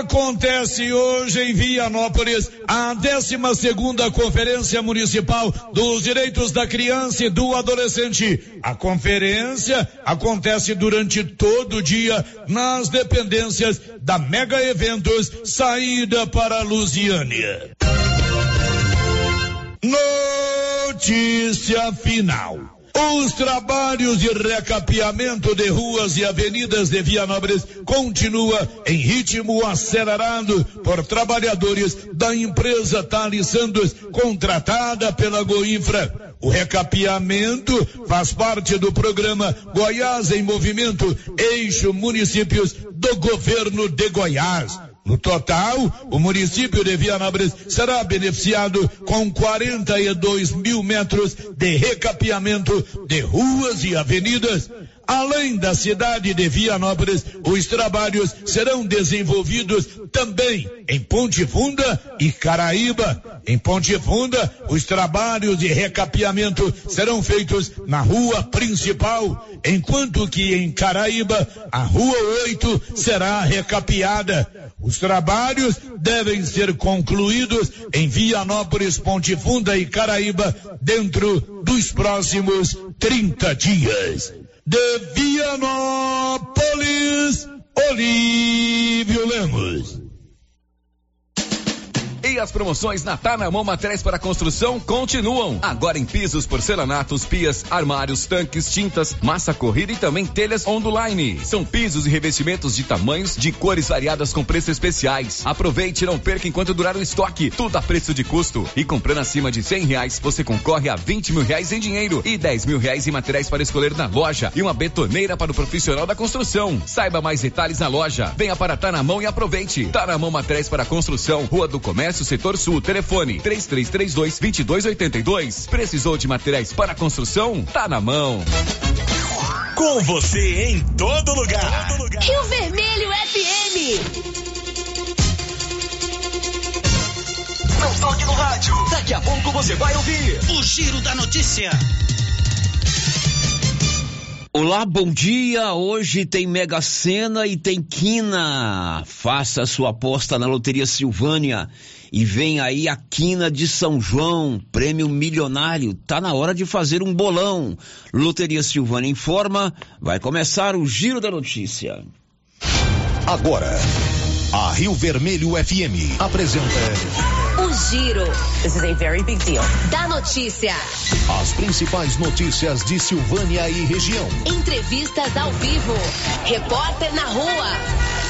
Acontece hoje em Vianópolis a 12 segunda Conferência Municipal dos Direitos da Criança e do Adolescente. A conferência acontece durante todo o dia nas dependências da Mega Eventos Saída para Lusiânia. Notícia final. Os trabalhos de recapeamento de ruas e avenidas de Vianópolis continua em ritmo acelerado por trabalhadores da empresa Thales Santos, contratada pela Goinfra. O recapeamento faz parte do programa Goiás em Movimento, eixo municípios do governo de Goiás. No total, o município de Vianópolis será beneficiado com 42 mil metros de recapeamento de ruas e avenidas. Além da cidade de Vianópolis, os trabalhos serão desenvolvidos também em Ponte Funda e Caraíba. Em Ponte Funda, os trabalhos de recapeamento serão feitos na rua principal, enquanto que em Caraíba, a rua 8 será recapeada. Os trabalhos devem ser concluídos em Vianópolis, Ponte Funda e Caraíba dentro dos próximos 30 dias. De Vianópolis, Olívio Lemos. E as promoções na Tanamão Materiais para Construção continuam. Agora em pisos, porcelanatos, pias, armários, tanques, tintas, massa corrida e também telhas onduline. São pisos e revestimentos de tamanhos, de cores variadas com preços especiais. Aproveite e não perca enquanto durar o estoque. Tudo a preço de custo. E comprando acima de cem reais, você concorre a vinte mil reais em dinheiro e dez mil reais em materiais para escolher na loja e uma betoneira para o profissional da construção. Saiba mais detalhes na loja. Venha para Tanamão e aproveite. Tanamão Materiais para Construção, Rua do Comércio Comércio Setor Sul, telefone 3332 2282. Precisou de materiais para construção? Tá na mão. Com você em todo lugar. Todo lugar. Rio Vermelho FM. Não toque no rádio. Daqui a pouco você vai ouvir o Giro da Notícia. Olá, bom dia. Hoje tem Mega Sena e tem Quina. Faça sua aposta na Loteria Silvânia e vem aí a quina de São João, prêmio milionário. Tá na hora de fazer um bolão. Loteria Silvana informa, vai começar o Giro da Notícia. Agora, a Rio Vermelho FM apresenta o Giro. This is a very big deal. Da notícia. As principais notícias de Silvânia e região. Entrevistas ao vivo. Repórter na rua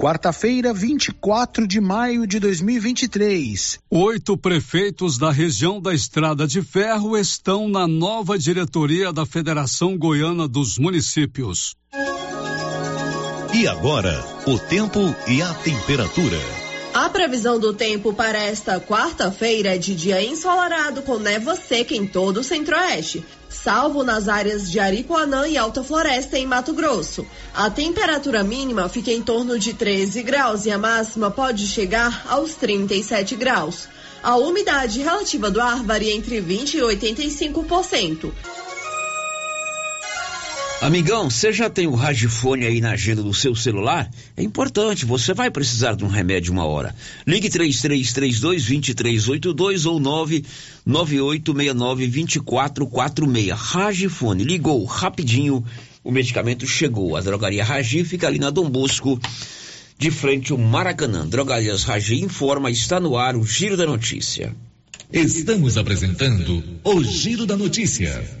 Quarta-feira, 24 de maio de 2023. Oito prefeitos da região da Estrada de Ferro estão na nova diretoria da Federação Goiana dos Municípios. E agora, o tempo e a temperatura. A previsão do tempo para esta quarta-feira é de dia ensolarado com névoa seca em todo o centro-oeste salvo nas áreas de Aripuanã e Alta Floresta, em Mato Grosso. A temperatura mínima fica em torno de 13 graus e a máxima pode chegar aos 37 graus. A umidade relativa do ar varia entre 20% e 85%. Amigão, você já tem o Ragifone aí na agenda do seu celular? É importante, você vai precisar de um remédio uma hora. Ligue 3332 2382 ou 99869 2446. Ragifone, ligou rapidinho, o medicamento chegou. A drogaria Ragi fica ali na Dom Bosco, de frente ao Maracanã. Drogarias Ragi informa, está no ar o Giro da Notícia. Estamos apresentando o Giro da Notícia.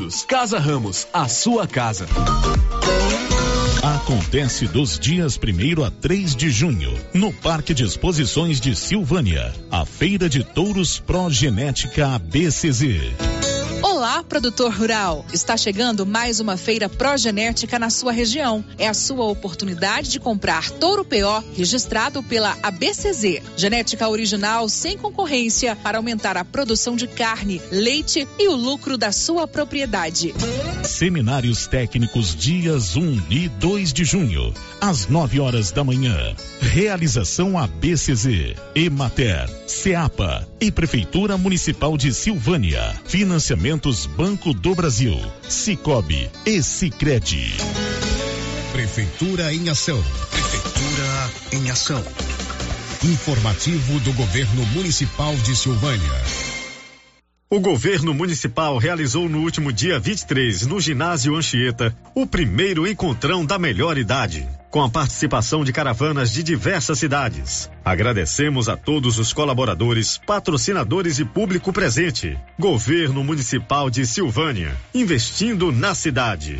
Unidos. Casa Ramos, a sua casa. Acontece dos dias 1 a 3 de junho, no Parque de Exposições de Silvânia, a Feira de Touros Progenética ABCZ. Olá, produtor rural! Está chegando mais uma feira progenética na sua região. É a sua oportunidade de comprar touro PO registrado pela ABCZ. Genética original sem concorrência para aumentar a produção de carne, leite e o lucro da sua propriedade. Seminários técnicos dias 1 e 2 de junho, às 9 horas da manhã. Realização ABCZ, Emater, Ceapa e Prefeitura Municipal de Silvânia. Banco do Brasil, Cicobi e Cicred. Prefeitura em ação. Prefeitura em ação. Informativo do Governo Municipal de Silvânia. O governo municipal realizou no último dia 23, no ginásio Anchieta, o primeiro encontrão da melhor idade, com a participação de caravanas de diversas cidades. Agradecemos a todos os colaboradores, patrocinadores e público presente. Governo Municipal de Silvânia, investindo na cidade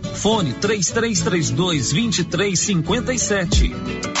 Fone 3332 2357.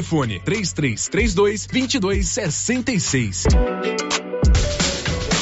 Telefone 3332 2266.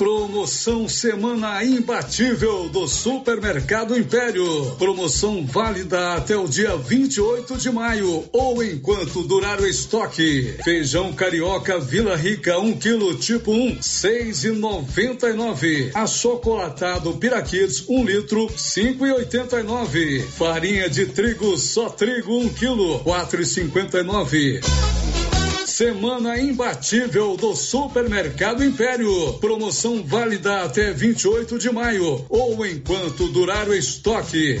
Promoção Semana Imbatível do Supermercado Império. Promoção válida até o dia 28 de maio ou enquanto durar o estoque. Feijão carioca Vila Rica 1 um quilo tipo 1, um, 6,99. Achocolatado Piraquids 1 um litro, 5,89. Farinha de trigo só trigo 1 um quilo, 4,59. Semana imbatível do Supermercado Império. Promoção válida até 28 de maio ou enquanto durar o estoque.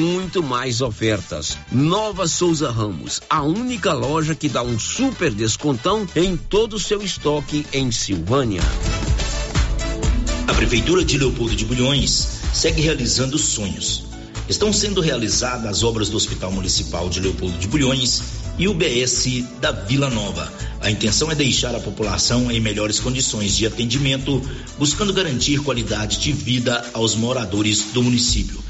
muito mais ofertas. Nova Souza Ramos, a única loja que dá um super descontão em todo o seu estoque em Silvânia. A Prefeitura de Leopoldo de Bulhões segue realizando sonhos. Estão sendo realizadas as obras do Hospital Municipal de Leopoldo de Bulhões e o BS da Vila Nova. A intenção é deixar a população em melhores condições de atendimento, buscando garantir qualidade de vida aos moradores do município.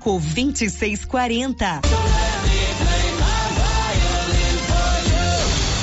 2640.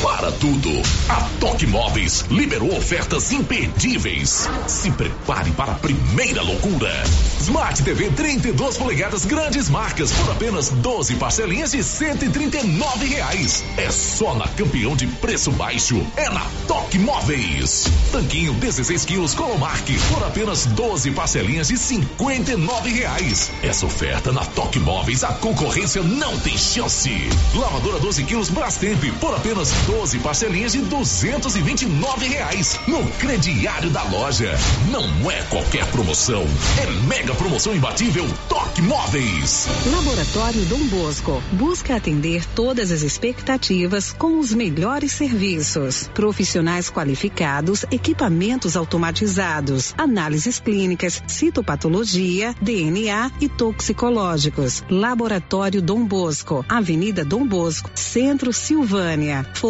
Para tudo, a Toque Móveis liberou ofertas imperdíveis. Se prepare para a primeira loucura. Smart TV 32 polegadas grandes marcas por apenas 12 parcelinhas de 139 reais. É só na campeão de preço baixo. É na Toque Móveis. Tanquinho 16 quilos Colomark por apenas 12 parcelinhas de 59 reais. Essa oferta na Toque Móveis a concorrência não tem chance. Lavadora 12 quilos Brastemp por apenas 12 12 parcelinhas de 229 reais no crediário da loja. Não é qualquer promoção, é mega promoção imbatível Toque Móveis. Laboratório Dom Bosco busca atender todas as expectativas com os melhores serviços, profissionais qualificados, equipamentos automatizados, análises clínicas, citopatologia, DNA e toxicológicos. Laboratório Dom Bosco, Avenida Dom Bosco, Centro Silvânia.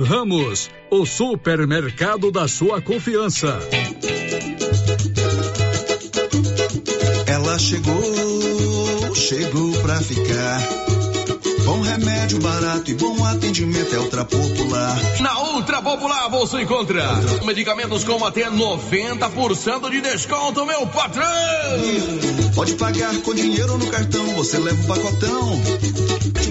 Ramos, o supermercado da sua confiança. Ela chegou, chegou pra ficar. Bom remédio barato e bom atendimento é Ultra Popular. Na Ultra Popular você encontra medicamentos com até 90% de desconto, meu patrão! Pode pagar com dinheiro ou no cartão, você leva o pacotão.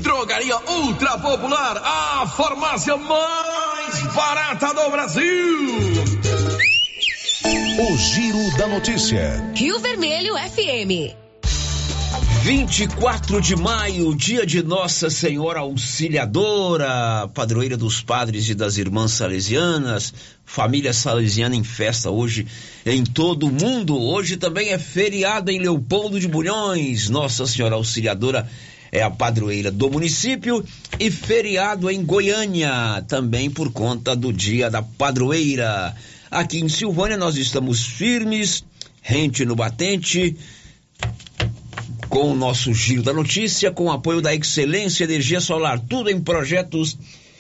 Drogaria Ultra Popular, a farmácia mais barata do Brasil. O Giro da Notícia. Rio Vermelho FM. 24 de maio, dia de Nossa Senhora Auxiliadora, padroeira dos padres e das irmãs salesianas, família salesiana em festa hoje em todo o mundo. Hoje também é feriado em Leopoldo de Bulhões. Nossa Senhora Auxiliadora é a padroeira do município e feriado em Goiânia, também por conta do dia da padroeira. Aqui em Silvânia nós estamos firmes, rente no batente com o nosso giro da notícia, com o apoio da Excelência Energia Solar, tudo em projetos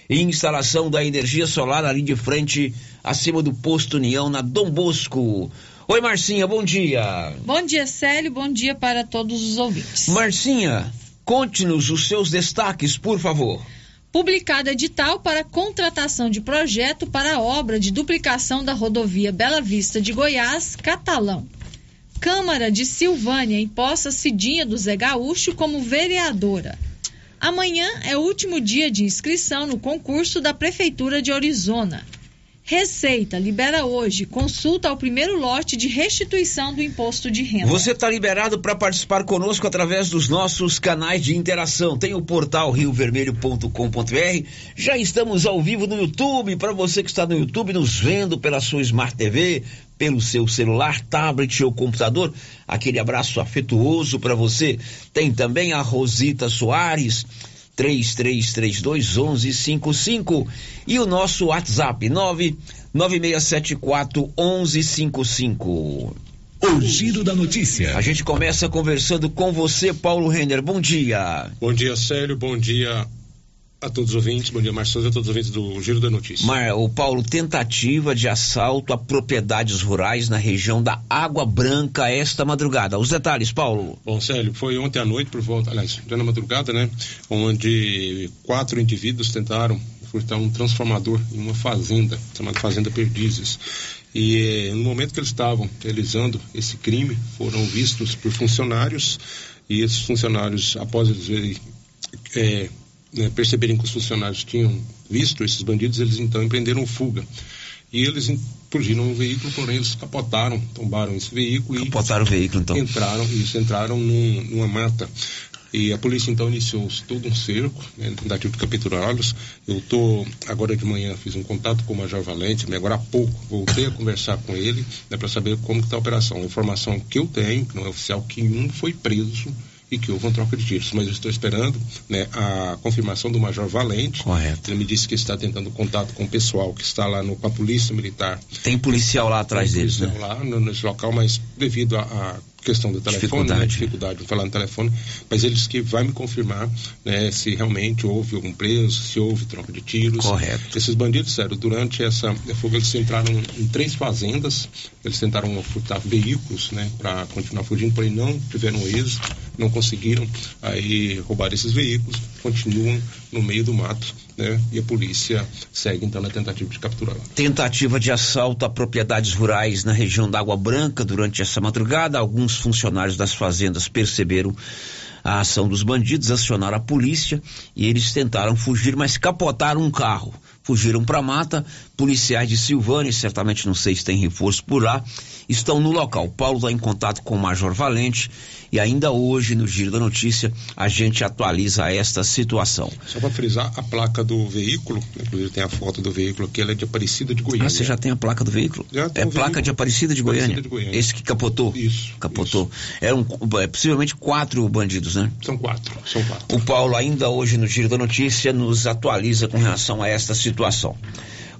e instalação da energia solar ali de frente, acima do posto União, na Dom Bosco. Oi, Marcinha, bom dia. Bom dia, Célio, bom dia para todos os ouvintes. Marcinha, conte-nos os seus destaques, por favor. Publicado edital para contratação de projeto para a obra de duplicação da rodovia Bela Vista de Goiás, Catalão. Câmara de Silvânia imposta Cidinha do Zé Gaúcho como vereadora. Amanhã é o último dia de inscrição no concurso da Prefeitura de Orizona. Receita libera hoje consulta ao primeiro lote de restituição do imposto de renda. Você está liberado para participar conosco através dos nossos canais de interação. Tem o portal riovermelho.com.br. Já estamos ao vivo no YouTube. Para você que está no YouTube nos vendo pela sua Smart TV, pelo seu celular, tablet ou computador. Aquele abraço afetuoso para você. Tem também a Rosita Soares. 3332 1155 e o nosso WhatsApp 99674 1155. O giro da notícia. A gente começa conversando com você, Paulo Renner. Bom dia. Bom dia, Célio. Bom dia a todos os ouvintes, bom dia Marcelo, a todos os ouvintes do Giro da Notícia. Mar, o Paulo, tentativa de assalto a propriedades rurais na região da Água Branca esta madrugada. Os detalhes, Paulo. Bom, Célio, foi ontem à noite por volta, aliás, já na madrugada, né, onde quatro indivíduos tentaram furtar um transformador em uma fazenda, chamada Fazenda Perdizes. E no momento que eles estavam realizando esse crime, foram vistos por funcionários e esses funcionários, após eles verem é, né, perceberem que os funcionários tinham visto esses bandidos, eles então empreenderam fuga. E eles fugiram no veículo, porém eles capotaram, tombaram esse veículo capotaram e o veículo, então. entraram, isso, entraram num, numa mata. E a polícia então iniciou todo um cerco, né, tentativa de capturá-los. Eu tô agora de manhã fiz um contato com o Major Valente, agora há pouco voltei a conversar com ele, né, para saber como está a operação. A informação que eu tenho, que não é oficial, que um foi preso e que houve uma troca de tiros. Mas eu estou esperando né, a confirmação do Major Valente. Correto. Ele me disse que está tentando contato com o pessoal que está lá no, com a Polícia Militar. Tem policial lá atrás Tem deles, policial né? lá no, nesse local, mas devido a, questão do telefone, Dificuldade. né, dificuldade de falar no telefone, mas ele disse que vai me confirmar né, se realmente houve algum preso, se houve troca de tiros. Correto. Esses bandidos, sério, durante essa fuga eles entraram em três fazendas, eles tentaram furtar veículos, né, para continuar fugindo, porém não tiveram êxito, não conseguiram aí roubar esses veículos, continuam no meio do mato, né, e a polícia segue então na tentativa de capturá-la. Tentativa de assalto a propriedades rurais na região da Água Branca durante essa madrugada. Alguns funcionários das fazendas perceberam a ação dos bandidos, acionaram a polícia e eles tentaram fugir, mas capotaram um carro. fugiram para a mata. Policiais de Silvânia, certamente não sei se tem reforço por lá, estão no local. Paulo está em contato com o Major Valente e ainda hoje, no Giro da Notícia, a gente atualiza esta situação. Só para frisar, a placa do veículo, inclusive tem a foto do veículo aqui, ela é de Aparecida de Goiânia. Ah, você já tem a placa do veículo? Já tem é placa veículo. de Aparecida de Goiânia? Aparecida de Goiânia. Esse que capotou? Isso. Capotou. Eram é, possivelmente quatro bandidos, né? São quatro, são quatro. O Paulo, ainda hoje no Giro da Notícia, nos atualiza com relação a esta situação.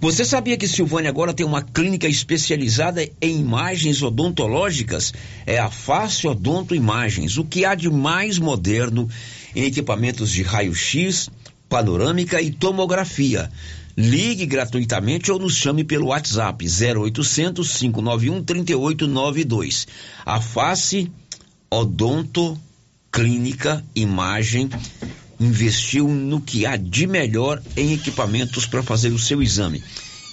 Você sabia que Silvânia agora tem uma clínica especializada em imagens odontológicas? É a Face Odonto Imagens. O que há de mais moderno em equipamentos de raio-x, panorâmica e tomografia. Ligue gratuitamente ou nos chame pelo WhatsApp 0800 591 3892. A Face Odonto Clínica Imagem investiu no que há de melhor em equipamentos para fazer o seu exame.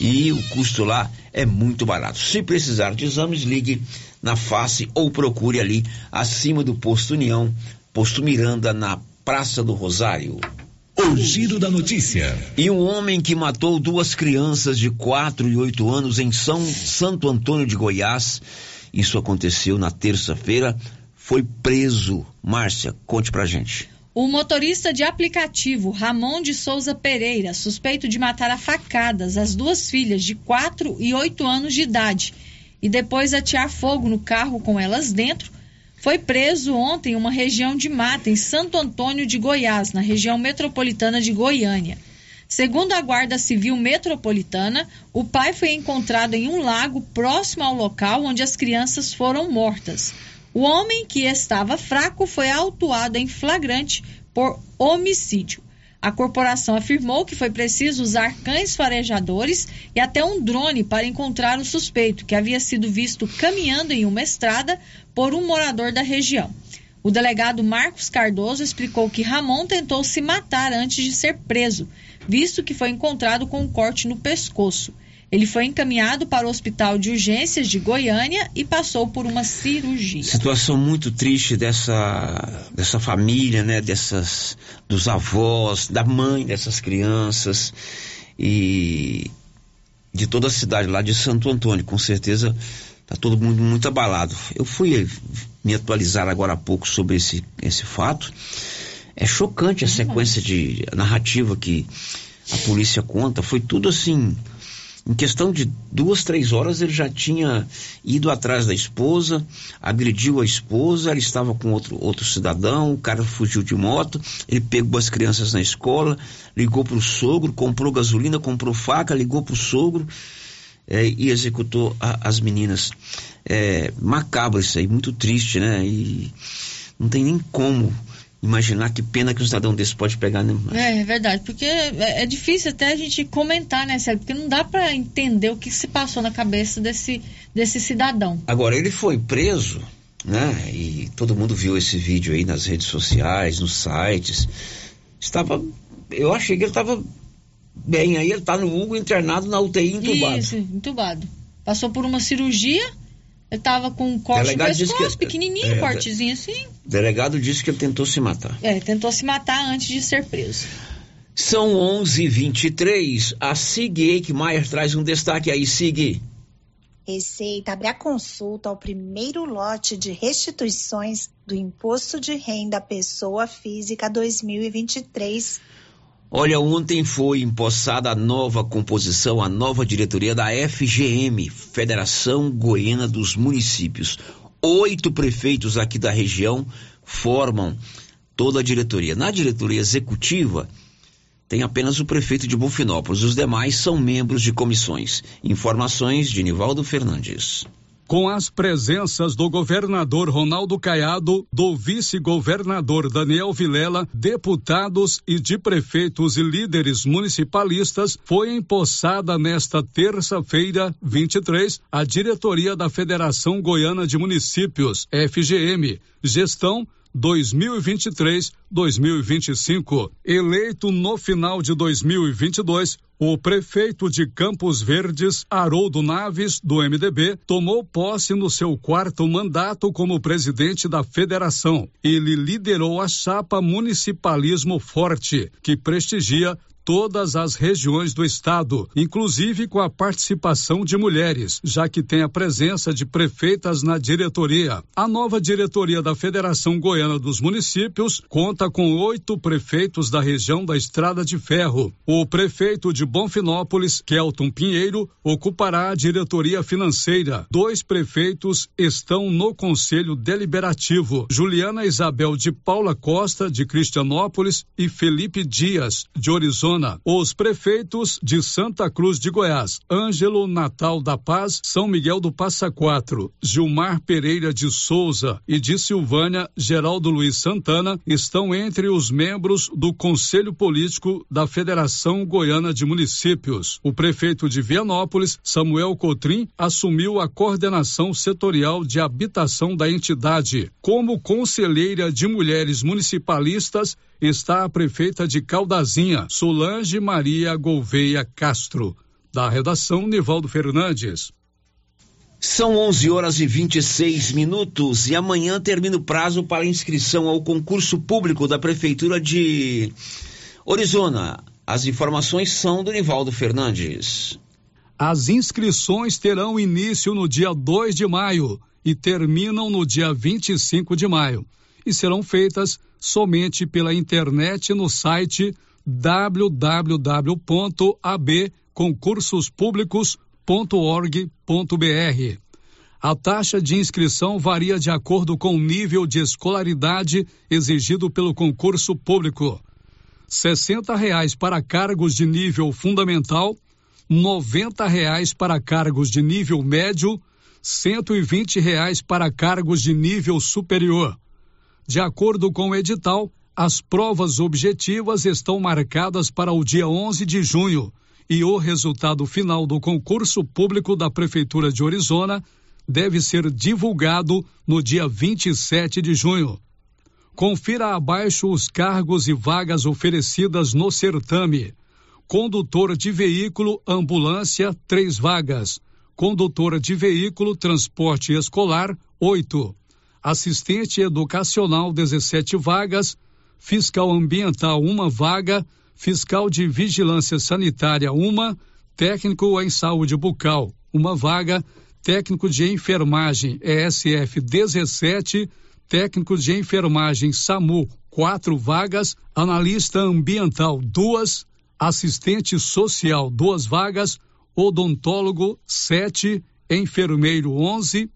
E o custo lá é muito barato. Se precisar de exames, ligue na face ou procure ali acima do posto União, posto Miranda, na Praça do Rosário. O giro da notícia. E um homem que matou duas crianças de 4 e 8 anos em São Santo Antônio de Goiás, isso aconteceu na terça-feira, foi preso. Márcia, conte pra gente. O motorista de aplicativo Ramon de Souza Pereira, suspeito de matar a facadas as duas filhas de 4 e 8 anos de idade e depois atear fogo no carro com elas dentro, foi preso ontem em uma região de mata em Santo Antônio de Goiás, na região metropolitana de Goiânia. Segundo a Guarda Civil Metropolitana, o pai foi encontrado em um lago próximo ao local onde as crianças foram mortas. O homem, que estava fraco, foi autuado em flagrante por homicídio. A corporação afirmou que foi preciso usar cães farejadores e até um drone para encontrar o suspeito, que havia sido visto caminhando em uma estrada por um morador da região. O delegado Marcos Cardoso explicou que Ramon tentou se matar antes de ser preso, visto que foi encontrado com um corte no pescoço. Ele foi encaminhado para o Hospital de Urgências de Goiânia e passou por uma cirurgia. Situação muito triste dessa, dessa família, né? Dessas, dos avós, da mãe dessas crianças e de toda a cidade lá de Santo Antônio. Com certeza está todo mundo muito abalado. Eu fui me atualizar agora há pouco sobre esse, esse fato. É chocante a sequência de narrativa que a polícia conta. Foi tudo assim. Em questão de duas, três horas, ele já tinha ido atrás da esposa, agrediu a esposa, ela estava com outro, outro cidadão, o cara fugiu de moto, ele pegou as crianças na escola, ligou para o sogro, comprou gasolina, comprou faca, ligou para o sogro é, e executou a, as meninas. É, macabro isso aí, muito triste, né? E não tem nem como imaginar que pena que um cidadão desse pode pegar, né? É, é verdade, porque é, é, difícil até a gente comentar, né, Sérgio? Porque não dá para entender o que se passou na cabeça desse, desse cidadão. Agora, ele foi preso, né? E todo mundo viu esse vídeo aí nas redes sociais, nos sites. Estava. Eu achei que ele estava bem, aí ele está no Hugo internado na UTI entubado. Isso, entubado. Passou por uma cirurgia ele tava com um corte Delegado no pescoço, que- pequenininho, é, cortezinho assim. O delegado disse que ele tentou se matar. É, tentou se matar antes de ser preso. São 11:23. A Sig Eichmeier traz um destaque aí, Sig. Receita abre a consulta ao primeiro lote de restituições do Imposto de Renda à Pessoa Física 2023. Olha, ontem foi empossada a nova composição, a nova diretoria da FGM, Federação Goiana dos Municípios. Oito prefeitos aqui da região formam toda a diretoria. Na diretoria executiva, tem apenas o prefeito de Bonfinópolis. Os demais são membros de comissões. Informações de Nivaldo Fernandes. Com as presenças do governador Ronaldo Caiado, do vice-governador Daniel Vilela, deputados e de prefeitos e líderes municipalistas, foi empossada nesta terça-feira, 23, a diretoria da Federação Goiana de Municípios, FGM, gestão 2023-2025. Eleito no final de 2022, o prefeito de Campos Verdes, Haroldo Naves, do MDB, tomou posse no seu quarto mandato como presidente da federação. Ele liderou a chapa Municipalismo Forte, que prestigia todas as regiões do estado, inclusive com a participação de mulheres, já que tem a presença de prefeitas na diretoria. A nova diretoria da Federação Goiana dos Municípios conta com oito prefeitos da região da Estrada de Ferro. O prefeito de Bonfinópolis, Kelton Pinheiro, ocupará a diretoria financeira. Dois prefeitos estão no Conselho Deliberativo: Juliana Isabel de Paula Costa, de Cristianópolis, e Felipe Dias, de Orizona. Os prefeitos de Santa Cruz de Goiás, Ângelo Natal da Paz, São Miguel do Passa Quatro, Gilmar Pereira de Souza e de Silvânia, Geraldo Luiz Santana, estão entre os membros do Conselho Político da Federação Goiana de Municípios. O prefeito de Vianópolis, Samuel Cotrim, assumiu a coordenação setorial de habitação da entidade. Como conselheira de mulheres municipalistas, está a prefeita de Caldazinha, Solange Maria Gouveia Castro. Da redação, Nivaldo Fernandes. São 11 horas e 26 minutos e amanhã termina o prazo para inscrição ao concurso público da Prefeitura de Orizona. As informações são do Nivaldo Fernandes. As inscrições terão início no dia 2 de maio e terminam no dia 25 de maio e serão feitas somente pela internet no site www.abconcursospúblicos.org.br. A taxa de inscrição varia de acordo com o nível de escolaridade exigido pelo concurso público. R$ reais para cargos de nível fundamental, R$ reais para cargos de nível médio, R$ reais para cargos de nível superior. De acordo com o edital, as provas objetivas estão marcadas para o dia 11 de junho e o resultado final do concurso público da Prefeitura de Orizona deve ser divulgado no dia 27 de junho. Confira abaixo os cargos e vagas oferecidas no certame. Condutor de veículo ambulância, três vagas. Condutora de veículo transporte escolar, oito assistente educacional 17 vagas, fiscal ambiental uma vaga, fiscal de vigilância sanitária uma, técnico em saúde bucal uma vaga, técnico de enfermagem ESF 17, técnico de enfermagem SAMU quatro vagas, analista ambiental duas, assistente social duas vagas, odontólogo sete, enfermeiro onze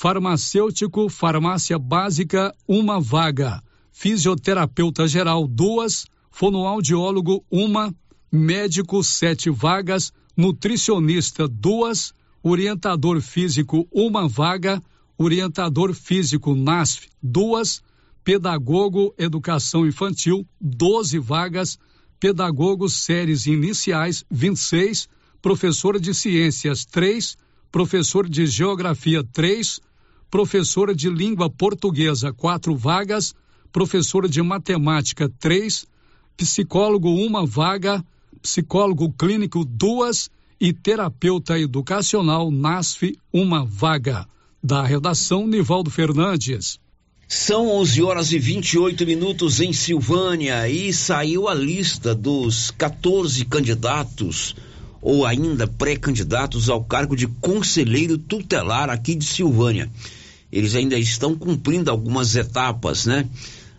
farmacêutico, farmácia básica, uma vaga, fisioterapeuta geral, duas, fonoaudiólogo, uma, médico, sete vagas, nutricionista, duas, orientador físico, uma vaga, orientador físico NASF, duas, pedagogo educação infantil, doze vagas, pedagogos séries iniciais, 26, professor de ciências, três, professor de geografia, três, professora de língua portuguesa, quatro vagas, professora de matemática, três, psicólogo, uma vaga, psicólogo clínico, duas e terapeuta educacional, NASF, uma vaga. Da redação, Nivaldo Fernandes. São 11 horas e 28 minutos em Silvânia e saiu a lista dos 14 candidatos ou ainda pré-candidatos ao cargo de conselheiro tutelar aqui de Silvânia eles ainda estão cumprindo algumas etapas, né?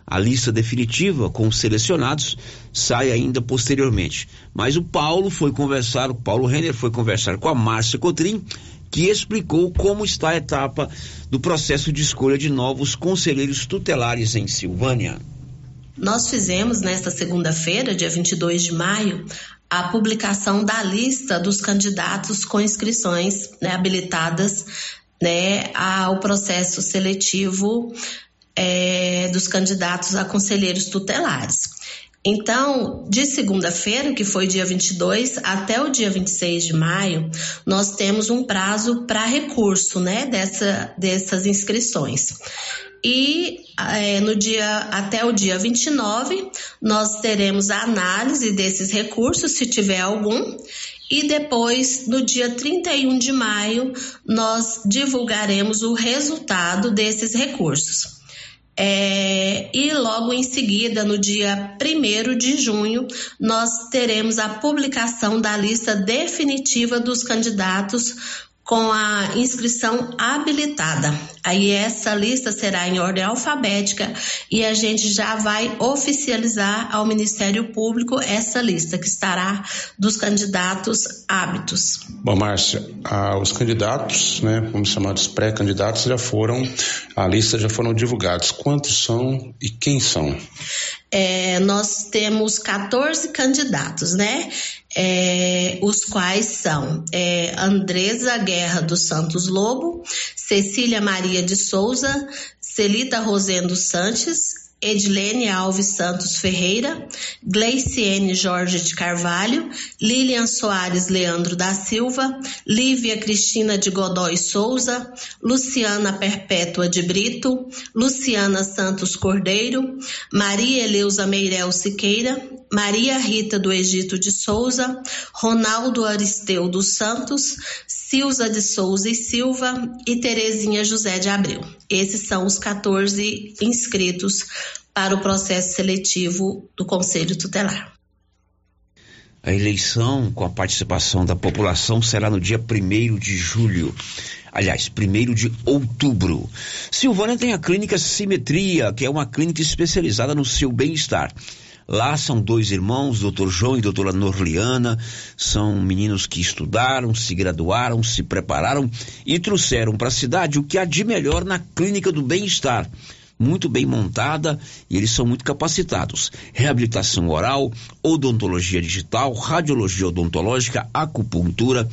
A lista definitiva com os selecionados sai ainda posteriormente. Mas o Paulo foi conversar, o Paulo Renner foi conversar com a Márcia Cotrim, que explicou como está a etapa do processo de escolha de novos conselheiros tutelares em Silvânia. Nós fizemos nesta segunda-feira, dia 22 de maio, a publicação da lista dos candidatos com inscrições né, habilitadas né, ao processo seletivo é, dos candidatos a conselheiros tutelares. Então, de segunda-feira, que foi dia 22, até o dia 26 de maio, nós temos um prazo para recurso né, dessa, dessas inscrições. E é, no dia até o dia 29, nós teremos a análise desses recursos, se tiver algum, e depois, no dia 31 de maio, nós divulgaremos o resultado desses recursos. É, e logo em seguida, no dia 1 de junho, nós teremos a publicação da lista definitiva dos candidatos com a inscrição habilitada. Aí essa lista será em ordem alfabética e a gente já vai oficializar ao Ministério Público essa lista que estará dos candidatos hábitos. Bom, Márcia, ah, os candidatos, né, vamos chamar de pré-candidatos, já foram, a lista já foram divulgados. Quantos são e quem são? É, nós temos 14 candidatos, né? É, os quais são é, Andresa Guerra dos Santos Lobo, Cecília Maria de Souza, Celita Rosendo Sanches, Edilene Alves Santos Ferreira, Gleiciene Jorge de Carvalho, Lilian Soares Leandro da Silva, Lívia Cristina de Godói Souza, Luciana Perpétua de Brito, Luciana Santos Cordeiro, Maria Eleusa Meirel Siqueira, Maria Rita do Egito de Souza, Ronaldo Aristeu dos Santos, Silza de Souza e Silva e Terezinha José de Abreu. Esses são os 14 inscritos para o processo seletivo do Conselho Tutelar. A eleição com a participação da população será no dia 1 de julho. Aliás, 1 de outubro. Silvânia tem a clínica Simetria, que é uma clínica especializada no seu bem-estar. Lá são dois irmãos, doutor João e doutora Norliana, são meninos que estudaram, se graduaram, se prepararam e trouxeram para a cidade o que há de melhor na clínica do bem-estar. Muito bem montada e eles são muito capacitados. Reabilitação oral, odontologia digital, radiologia odontológica, acupuntura,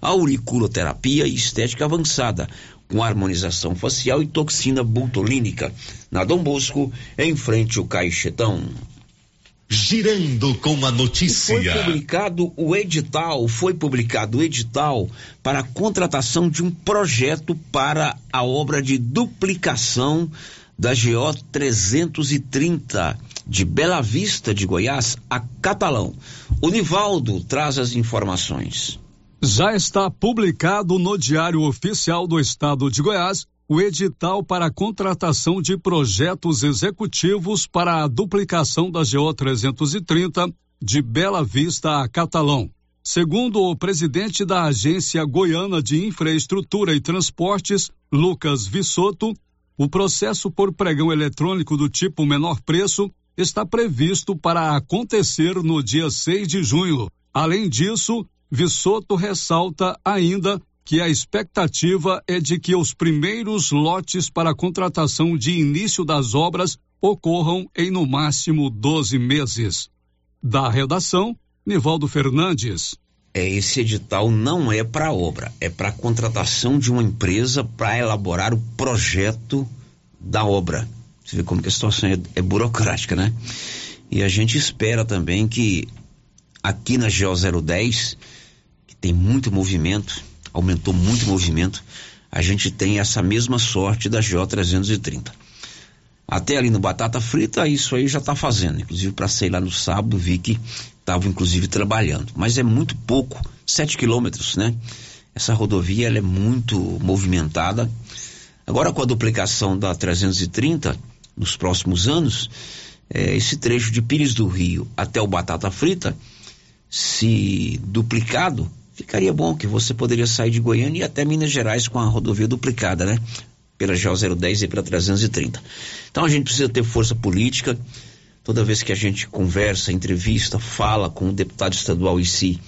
auriculoterapia e estética avançada com harmonização facial e toxina botulínica. Na Dom Bosco, em frente ao Caixetão. Girando com a notícia. Foi publicado o edital, foi publicado o edital para a contratação de um projeto para a obra de duplicação da GO 330 de Bela Vista de Goiás a Catalão. O Nivaldo traz as informações. Já está publicado no Diário Oficial do Estado de Goiás o edital para a contratação de projetos executivos para a duplicação da GO 330 de Bela Vista a Catalão. Segundo o presidente da Agência Goiana de Infraestrutura e Transportes, Lucas Vissoto, o processo por pregão eletrônico do tipo menor preço está previsto para acontecer no dia 6 de junho. Além disso, Vissoto ressalta ainda que a expectativa é de que os primeiros lotes para a contratação de início das obras ocorram em no máximo 12 meses. Da redação, Nivaldo Fernandes. É, esse edital não é para obra, é para contratação de uma empresa para elaborar o projeto da obra. Você vê como que a situação é, é burocrática, né? E a gente espera também que aqui na GO 010, que tem muito movimento, aumentou muito o movimento, a gente tem essa mesma sorte da GO 330. Até ali no Batata Frita, isso aí já está fazendo. Inclusive, para lá no sábado, vi que estavam, inclusive, trabalhando. Mas é muito pouco, 7 quilômetros, né? Essa rodovia ela é muito movimentada. Agora, com a duplicação da 330, nos próximos anos, é, esse trecho de Pires do Rio até o Batata Frita, se duplicado, ficaria bom que você poderia sair de Goiânia e até Minas Gerais com a rodovia duplicada, né? Pela GO 010 e pela 330. Então a gente precisa ter força política. Toda vez que a gente conversa, entrevista, fala com o deputado estadual em si,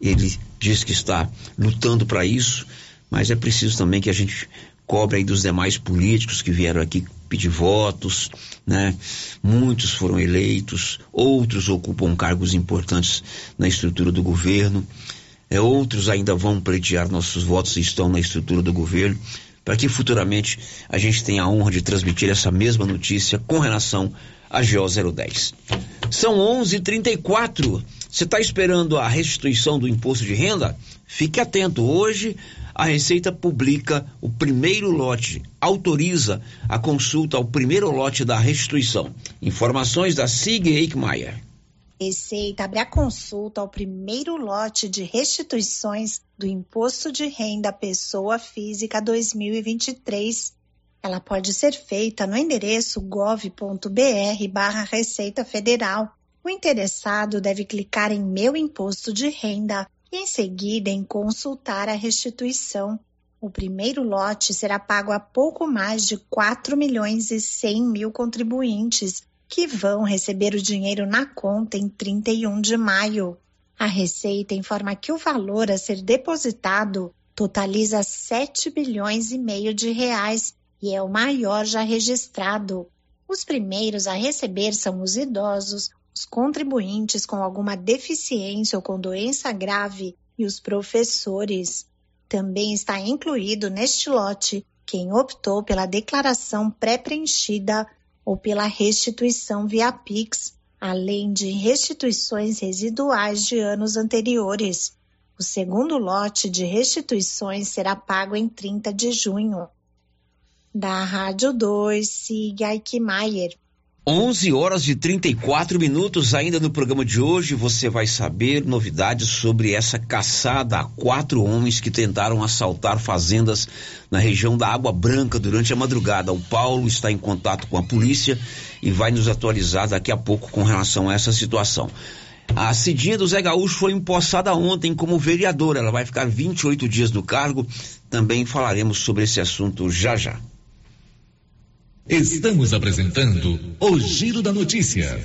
ele diz que está lutando para isso, mas é preciso também que a gente cobre aí dos demais políticos que vieram aqui pedir votos, né? Muitos foram eleitos, outros ocupam cargos importantes na estrutura do governo. É, outros ainda vão pleitear nossos votos e estão na estrutura do governo, para que futuramente a gente tenha a honra de transmitir essa mesma notícia com relação a GO 010. São 11:34. Você está esperando a restituição do imposto de renda? Fique atento. Hoje a Receita publica o primeiro lote, autoriza a consulta ao primeiro lote da restituição. Informações da Sig Eichmeier. Receita abre a consulta ao primeiro lote de restituições do Imposto de Renda Pessoa Física 2023 Ela pode ser feita no endereço gov.br/barra Receita Federal. O interessado deve clicar em Meu Imposto de Renda e, em seguida, em Consultar a restituição. O primeiro lote será pago a pouco mais de 4 milhões e 100 mil contribuintes, que vão receber o dinheiro na conta em 31 de maio. A Receita informa que o valor a ser depositado totaliza 7 bilhões e meio de reais e é o maior já registrado. Os primeiros a receber são os idosos, os contribuintes com alguma deficiência ou com doença grave e os professores. Também está incluído neste lote quem optou pela declaração pré-preenchida ou pela restituição via Pix, além de restituições residuais de anos anteriores. O segundo lote de restituições será pago em 30 de junho da Rádio 2, siga Aikmaier. 11 horas e 34 minutos ainda no programa de hoje. Você vai saber novidades sobre essa caçada a quatro homens que tentaram assaltar fazendas na região da Água Branca durante a madrugada. O Paulo está em contato com a polícia e vai nos atualizar daqui a pouco com relação a essa situação. A Cidinha do Zé Gaúcho foi empossada ontem como vereadora. Ela vai ficar 28 dias no cargo. Também falaremos sobre esse assunto já já. Estamos apresentando o Giro da Notícia.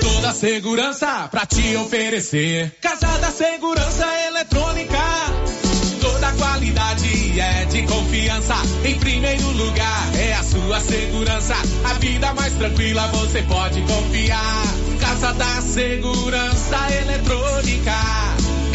Toda segurança pra te oferecer. Casa da Segurança Eletrônica. Toda qualidade é de confiança. Em primeiro lugar é a sua segurança. A vida mais tranquila você pode confiar. Casa da Segurança Eletrônica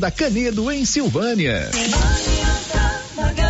da Canedo, em Silvânia. Se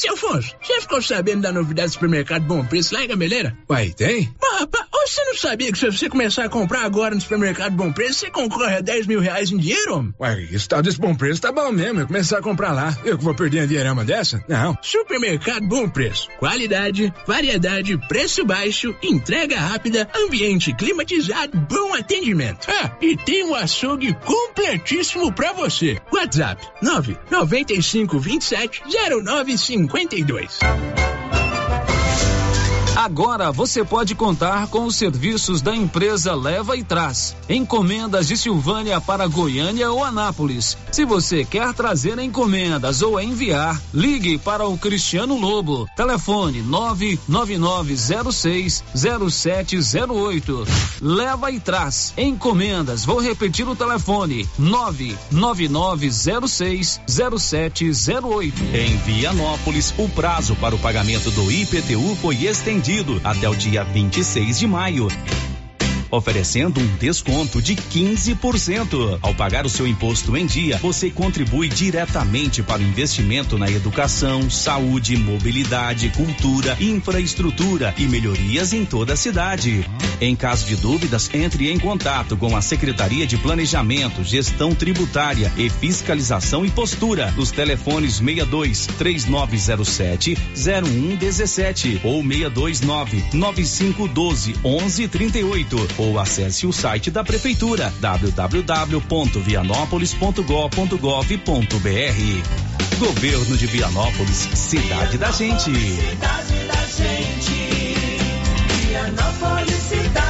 Seu Afonso, você ficou sabendo da novidade do supermercado Bom Preço lá em Gameleira? Uai, tem? Mas, rapaz, você não sabia que se você começar a comprar agora no supermercado Bom Preço, você concorre a 10 mil reais em dinheiro? Uai, esse tal desse Bom Preço tá bom mesmo. Eu começar a comprar lá. Eu que vou perder a dinheirama dessa? Não. Supermercado Bom Preço. Qualidade, variedade, preço baixo, entrega rápida, ambiente climatizado, bom atendimento. Ah, e tem um açougue completíssimo pra você. WhatsApp 995 27 0952. Agora você pode contar com os serviços da empresa Leva e Traz. Encomendas de Silvânia para Goiânia ou Anápolis. Se você quer trazer encomendas ou enviar, ligue para o Cristiano Lobo. Telefone 999060708. Leva e Traz. Encomendas. Vou repetir o telefone: 999060708. Em Vianópolis, o prazo para o pagamento do IPTU foi estendido até o dia 26 de maio oferecendo um desconto de 15%. Ao pagar o seu imposto em dia, você contribui diretamente para o investimento na educação, saúde, mobilidade, cultura, infraestrutura e melhorias em toda a cidade. Em caso de dúvidas, entre em contato com a Secretaria de Planejamento, Gestão Tributária e Fiscalização e Postura. Os telefones 62 3907 0117 ou 629 9512 1138 ou acesse o site da prefeitura www.vianópolis.gov.br. Governo de Vianópolis, cidade da gente. Cidade da gente. Vianópolis, cidade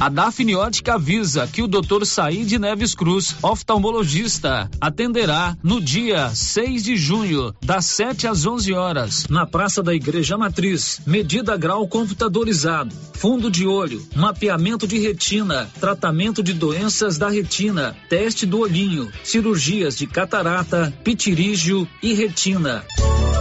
A Dafniótica avisa que o Dr. Said Neves Cruz, oftalmologista, atenderá no dia 6 de junho, das 7 às 11 horas, na Praça da Igreja Matriz. Medida grau computadorizado, fundo de olho, mapeamento de retina, tratamento de doenças da retina, teste do olhinho, cirurgias de catarata, pitirígio e retina.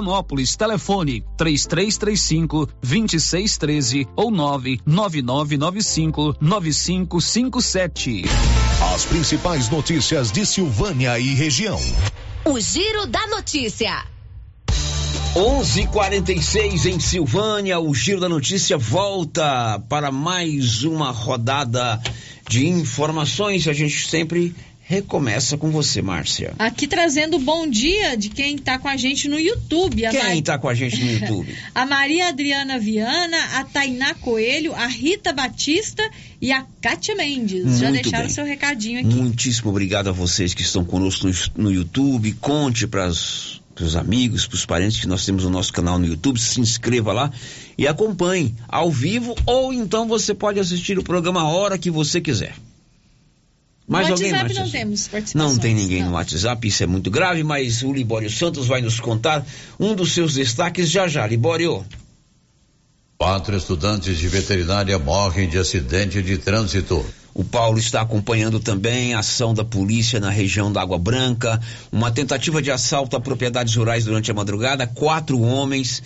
Vianópolis. Telefone 3335 2613 ou 99995 9557. As principais notícias de Silvânia e região. O Giro da Notícia. 11:46 em Silvânia, o Giro da Notícia volta para mais uma rodada de informações. A gente sempre recomeça com você, Márcia. Aqui trazendo bom dia de quem está com a gente no YouTube. A Quem Mar- está com a gente no YouTube? A Maria Adriana Viana, a Tainá Coelho, a Rita Batista e a Kátia Mendes. Já Muito deixaram bem. seu recadinho aqui. Muitíssimo obrigado a vocês que estão conosco no, no YouTube. Conte para os amigos, para os parentes que nós temos o nosso canal no YouTube. Se inscreva lá e acompanhe ao vivo ou então você pode assistir o programa a hora que você quiser. Mais no alguém, WhatsApp não temos participações. Não tem ninguém no WhatsApp, isso é muito grave, mas o Libório Santos vai nos contar um dos seus destaques já já. Libório. Quatro estudantes de veterinária morrem de acidente de trânsito. O Paulo está acompanhando também a ação da polícia na região da Água Branca, uma tentativa de assalto a propriedades rurais durante a madrugada. Quatro homens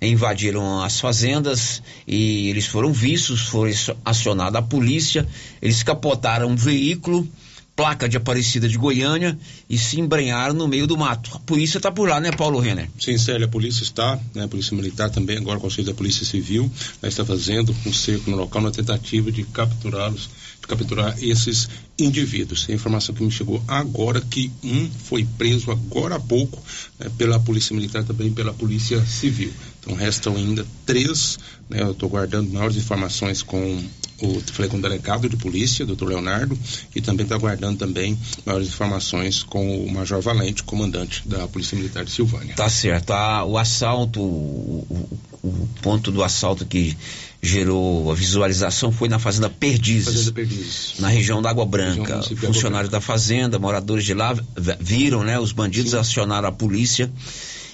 invadiram as fazendas e eles foram vistos, foi acionada a polícia. Eles capotaram um veículo, placa de Aparecida de Goiânia, e se embrenharam no meio do mato. A polícia está por lá, né, Paulo Renner? Sim, Célia, a polícia está, né, a polícia militar também, agora o auxílio da polícia civil, né, está fazendo um cerco no local na tentativa de capturá-los, de capturar esses indivíduos. A informação que me chegou agora que um foi preso agora há pouco né, pela polícia militar também pela polícia civil. Então restam ainda três, né, eu estou guardando maiores informações com o falei com o delegado de polícia, doutor Leonardo, e também está guardando também maiores informações com o Major Valente, comandante da Polícia Militar de Silvânia. Tá certo. Ah, o assalto, o, o- o ponto do assalto que gerou a visualização foi na Fazenda Perdizes. Fazenda Perdizes. Na região da Água Branca. Funcionários da Fazenda, moradores de lá viram, né? Os bandidos acionaram a polícia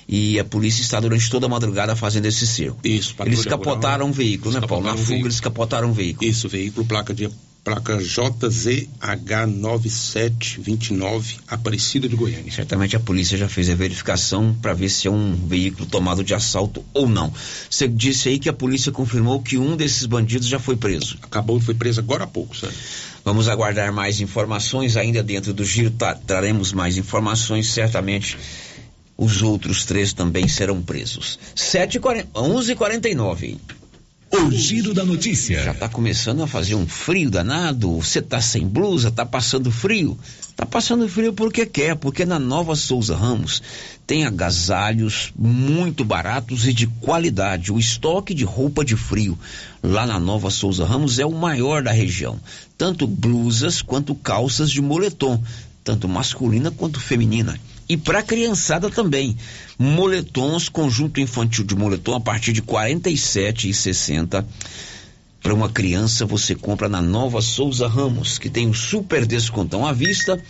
e a polícia está durante toda a madrugada fazendo esse cerco. Isso, Eles capotaram rural. um veículo, né, Paulo? Na fuga eles capotaram um veículo. Isso, veículo, placa de placa JZH9729, Aparecida de Goiânia. Certamente a polícia já fez a verificação para ver se é um veículo tomado de assalto ou não. Você disse aí que a polícia confirmou que um desses bandidos já foi preso. Acabou, foi preso agora há pouco, sério. Vamos aguardar mais informações ainda dentro do giro. tá- traremos mais informações, certamente. Os outros três também serão presos. 11h49. O Giro da Notícia. Já tá começando a fazer um frio danado. Você tá sem blusa, tá passando frio. Tá passando frio porque quer, porque na Nova Souza Ramos tem agasalhos muito baratos e de qualidade. O estoque de roupa de frio lá na Nova Souza Ramos é o maior da região. Tanto blusas quanto calças de moletom, tanto masculina quanto feminina. E para criançada também. Moletons, conjunto infantil de moletom a partir de R$ 47,60 para uma criança, você compra na Nova Souza Ramos, que tem o super descontão à vista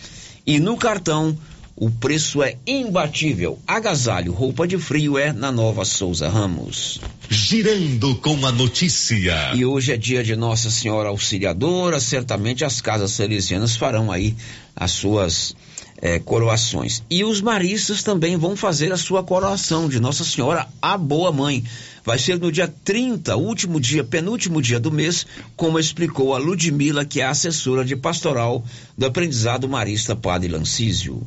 e no cartão o preço é imbatível. Agasalho, roupa de frio é na Nova Souza Ramos. Girando com a notícia. E hoje é dia de Nossa Senhora Auxiliadora. Certamente as casas salesianas farão aí as suas eh, coroações. E os maristas também vão fazer a sua coroação de Nossa Senhora a Boa Mãe. Vai ser no dia 30, último dia, penúltimo dia do mês, como explicou a Ludmila, que é assessora de pastoral do aprendizado marista Padre Lancísio.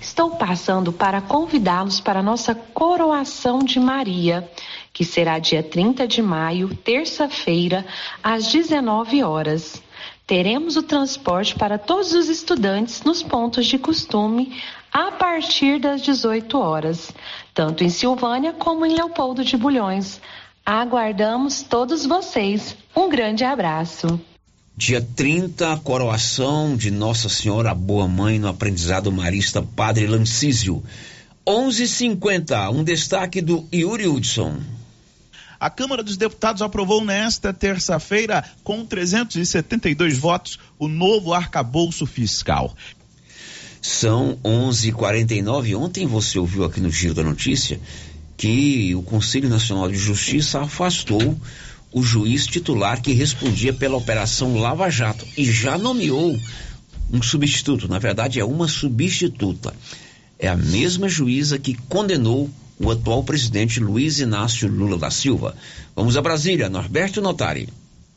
Estou passando para convidá-los para a nossa coroação de Maria, que será dia 30 de maio, terça-feira, às 19 horas. Teremos o transporte para todos os estudantes nos pontos de costume a partir das 18 horas, tanto em Silvânia como em Leopoldo de Bulhões. Aguardamos todos vocês. Um grande abraço. Dia 30, a coroação de Nossa Senhora Boa Mãe no aprendizado marista Padre Lancísio. 11:50, um destaque do Yuri Hudson. A Câmara dos Deputados aprovou nesta terça-feira, com 372 votos, o novo arcabouço fiscal. São 11:49. Ontem você ouviu aqui no Giro da Notícia que o Conselho Nacional de Justiça afastou o juiz titular que respondia pela Operação Lava Jato e já nomeou um substituto. Na verdade, é uma substituta. É a mesma juíza que condenou o atual presidente Luiz Inácio Lula da Silva. Vamos a Brasília, Norberto Notari.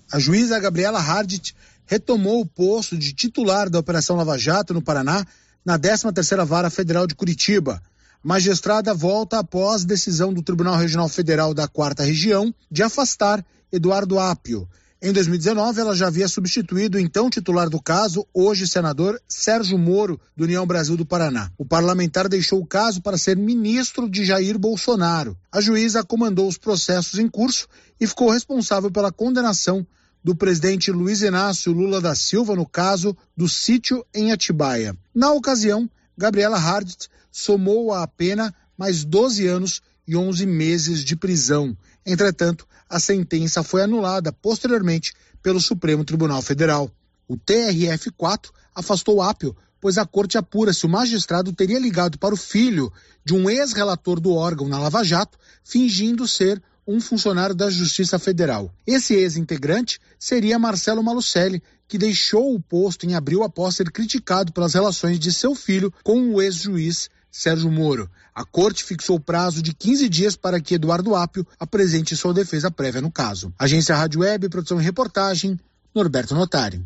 A juíza Gabriela Hardt retomou o posto de titular da Operação Lava Jato no Paraná na 13ª Vara Federal de Curitiba. A magistrada volta após decisão do Tribunal Regional Federal da Quarta Região de afastar Eduardo Apio. Em 2019, ela já havia substituído o então titular do caso, hoje senador Sérgio Moro, do União Brasil do Paraná. O parlamentar deixou o caso para ser ministro de Jair Bolsonaro. A juíza comandou os processos em curso e ficou responsável pela condenação do presidente Luiz Inácio Lula da Silva no caso do sítio em Atibaia. Na ocasião, Gabriela Hardt somou à pena mais 12 anos e 11 meses de prisão. Entretanto, a sentença foi anulada posteriormente pelo Supremo Tribunal Federal. O TRF4 afastou Apio, pois a corte apura se o magistrado teria ligado para o filho de um ex-relator do órgão na Lava Jato, fingindo ser um funcionário da Justiça Federal. Esse ex-integrante seria Marcelo Malucelli, que deixou o posto em abril após ser criticado pelas relações de seu filho com o ex-juiz Sérgio Moro. A corte fixou prazo de 15 dias para que Eduardo Apio apresente sua defesa prévia no caso. Agência Rádio Web, produção e reportagem, Norberto Notari.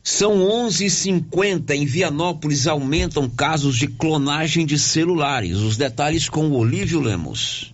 São 11:50 em Vianópolis aumentam casos de clonagem de celulares. Os detalhes com o Olívio Lemos.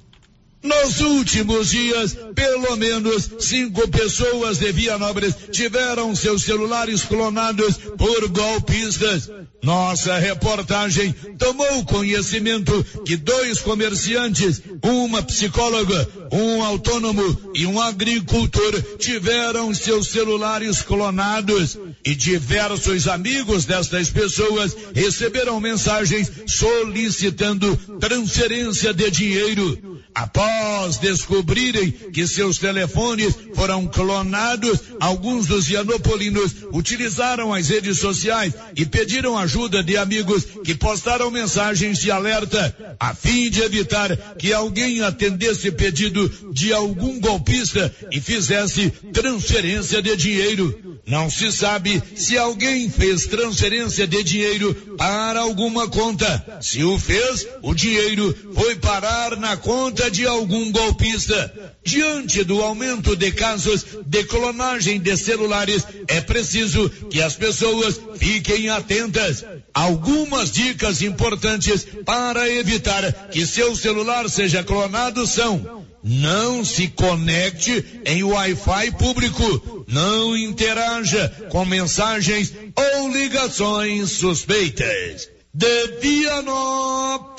Nos últimos dias, pelo menos cinco pessoas de Vianópolis tiveram seus celulares clonados por golpistas. Nossa reportagem tomou conhecimento que dois comerciantes, uma psicóloga, um autônomo e um agricultor tiveram seus celulares clonados e diversos amigos destas pessoas receberam mensagens solicitando transferência de dinheiro. Após descobrirem que seus telefones foram clonados, alguns dos vianopolinos utilizaram as redes sociais e pediram ajuda de amigos que postaram mensagens de alerta, a fim de evitar que alguém atendesse pedido de algum golpista e fizesse transferência de dinheiro. Não se sabe se alguém fez transferência de dinheiro para alguma conta. Se o fez, o dinheiro foi parar na conta de algum golpista. Diante do aumento de casos de clonagem de celulares, é preciso que as pessoas fiquem atentas. Algumas dicas importantes para evitar que seu celular seja clonado são não se conecte em Wi-Fi público. Não interaja com mensagens ou ligações suspeitas. De Vianópolis,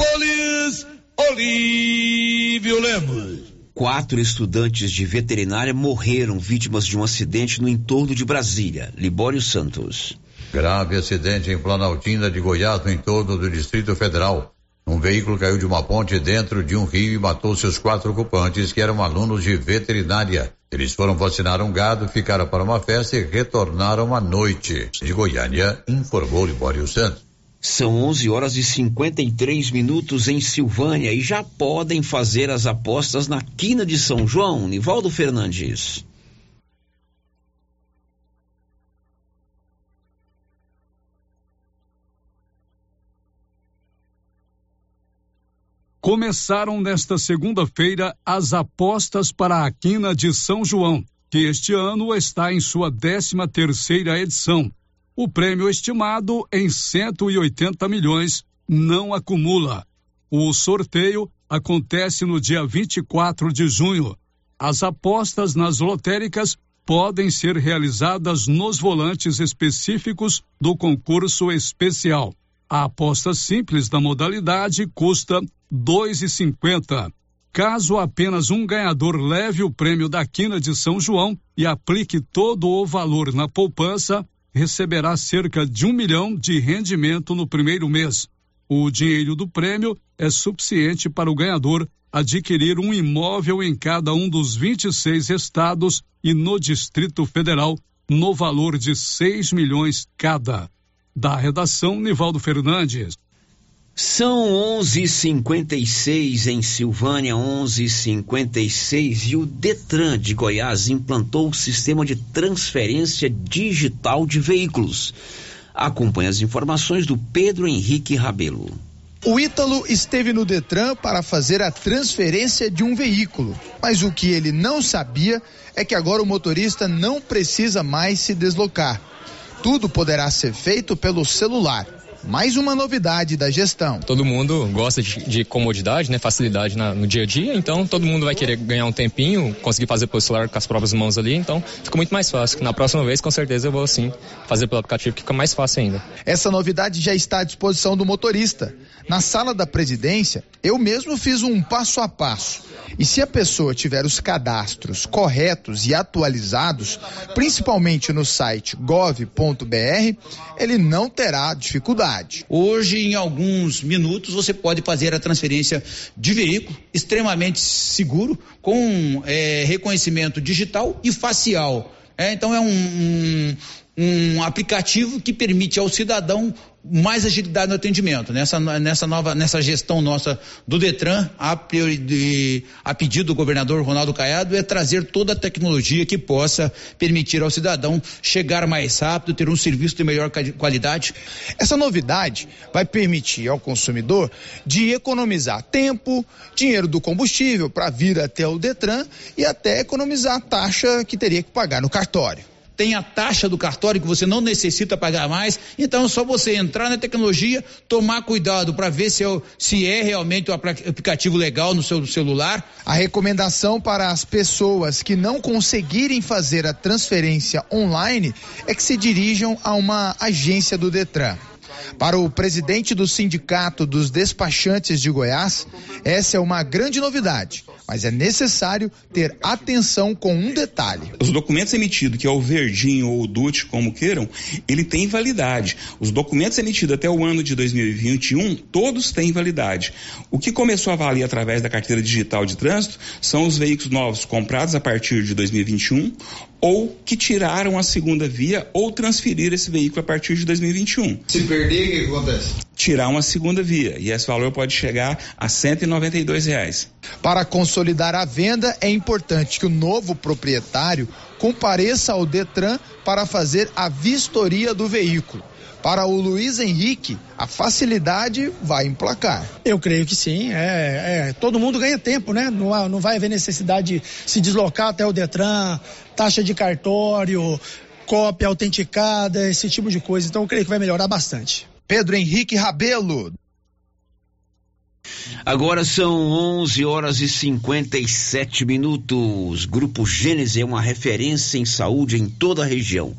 Olívio Lemos. Quatro estudantes de veterinária morreram vítimas de um acidente no entorno de Brasília. Libório Santos. Grave acidente em Planaltina de Goiás, no entorno do Distrito Federal. Um veículo caiu de uma ponte dentro de um rio e matou seus quatro ocupantes, que eram alunos de veterinária. Eles foram vacinar um gado, ficaram para uma festa e retornaram à noite. De Goiânia, informou Libório Santos. São 11 horas e 53 minutos em Silvânia e já podem fazer as apostas na quina de São João. Nivaldo Fernandes. Começaram nesta segunda-feira as apostas para a quina de São João, que este ano está em sua 13 terceira edição. O prêmio estimado em 180 milhões não acumula. O sorteio acontece no dia 24 de junho. As apostas nas lotéricas podem ser realizadas nos volantes específicos do concurso especial. A aposta simples da modalidade custa R$ 2,50. Caso apenas um ganhador leve o prêmio da quina de São João e aplique todo o valor na poupança, receberá cerca de um milhão de rendimento no primeiro mês. O dinheiro do prêmio é suficiente para o ganhador adquirir um imóvel em cada um dos 26 estados e no Distrito Federal, no valor de 6 milhões cada. Da redação, Nivaldo Fernandes. São 11:56 em Silvânia, 11:56 e o Detran de Goiás implantou o sistema de transferência digital de veículos. Acompanhe as informações do Pedro Henrique Rabelo. O Ítalo esteve no Detran para fazer a transferência de um veículo, mas o que ele não sabia é que agora o motorista não precisa mais se deslocar. Tudo poderá ser feito pelo celular. Mais uma novidade da gestão. Todo mundo gosta de, de comodidade, né? Facilidade na, no dia a dia, então todo mundo vai querer ganhar um tempinho, conseguir fazer pelo celular com as próprias mãos ali, então fica muito mais fácil. Na próxima vez, com certeza, eu vou sim fazer pelo aplicativo, que fica mais fácil ainda. Essa novidade já está à disposição do motorista. Na sala da presidência, eu mesmo fiz um passo a passo. E se a pessoa tiver os cadastros corretos e atualizados, principalmente no site gov.br, ele não terá dificuldade. Hoje, em alguns minutos, você pode fazer a transferência de veículo extremamente seguro, com é, reconhecimento digital e facial. É, então é um, um, um aplicativo que permite ao cidadão mais agilidade no atendimento. Nessa, nessa nova, nessa gestão nossa do Detran, a, priori, a pedido do governador Ronaldo Caiado é trazer toda a tecnologia que possa permitir ao cidadão chegar mais rápido, ter um serviço de melhor qualidade. Essa novidade vai permitir ao consumidor de economizar tempo, dinheiro do combustível para vir até o Detran e até economizar a taxa que teria que pagar no cartório tem a taxa do cartório que você não necessita pagar mais. Então é só você entrar na tecnologia, tomar cuidado para ver se é, se é realmente o aplicativo legal no seu celular. A recomendação para as pessoas que não conseguirem fazer a transferência online é que se dirijam a uma agência do Detran. Para o presidente do Sindicato dos Despachantes de Goiás, essa é uma grande novidade, mas é necessário ter atenção com um detalhe. Os documentos emitidos, que é o verdinho ou o DUT, como queiram, ele tem validade. Os documentos emitidos até o ano de 2021, todos têm validade. O que começou a valer através da carteira digital de trânsito são os veículos novos comprados a partir de 2021 ou que tiraram a segunda via ou transferiram esse veículo a partir de 2021. Se perder, o que acontece? Tirar uma segunda via e esse valor pode chegar a 192 reais. Para consolidar a venda, é importante que o novo proprietário compareça ao Detran para fazer a vistoria do veículo. Para o Luiz Henrique, a facilidade vai emplacar. Eu creio que sim. É, é, todo mundo ganha tempo, né? Não, não vai haver necessidade de se deslocar até o Detran, taxa de cartório, cópia autenticada, esse tipo de coisa. Então eu creio que vai melhorar bastante. Pedro Henrique Rabelo. Agora são 11 horas e 57 minutos. Grupo Gênese é uma referência em saúde em toda a região.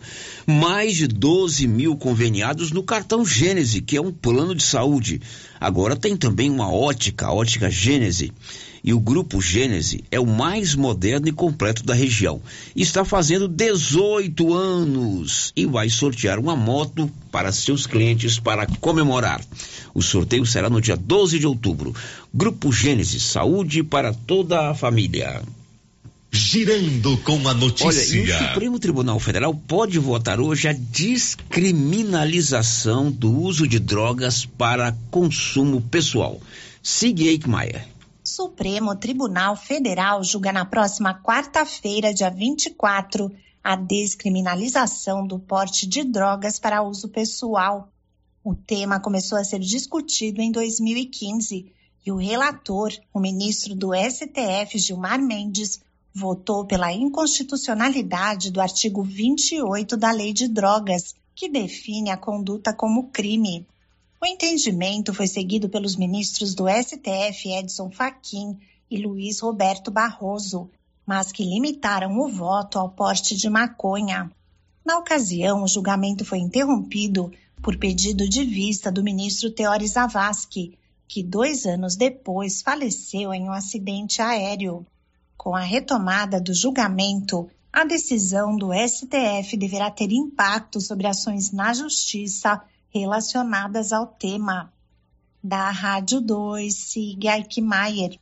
Mais de 12 mil conveniados no cartão Gênese, que é um plano de saúde. Agora tem também uma ótica, a ótica Gênese e o Grupo Gênese é o mais moderno e completo da região. Está fazendo 18 anos e vai sortear uma moto para seus clientes para comemorar. O sorteio será no dia 12 de outubro. Grupo Gênese, saúde para toda a família. Girando com a notícia. Olha, e o Supremo Tribunal Federal pode votar hoje a descriminalização do uso de drogas para consumo pessoal. Siga Eichmeier. Supremo Tribunal Federal julga na próxima quarta-feira, dia 24, a descriminalização do porte de drogas para uso pessoal. O tema começou a ser discutido em 2015 e o relator, o ministro do STF, Gilmar Mendes, votou pela inconstitucionalidade do artigo 28 da Lei de Drogas, que define a conduta como crime. O entendimento foi seguido pelos ministros do STF Edson Fachin e Luiz Roberto Barroso, mas que limitaram o voto ao porte de maconha. Na ocasião, o julgamento foi interrompido por pedido de vista do ministro Teori Zavascki, que dois anos depois faleceu em um acidente aéreo. Com a retomada do julgamento, a decisão do STF deverá ter impacto sobre ações na Justiça relacionadas ao tema. Da Rádio 2, siga Eichmeier.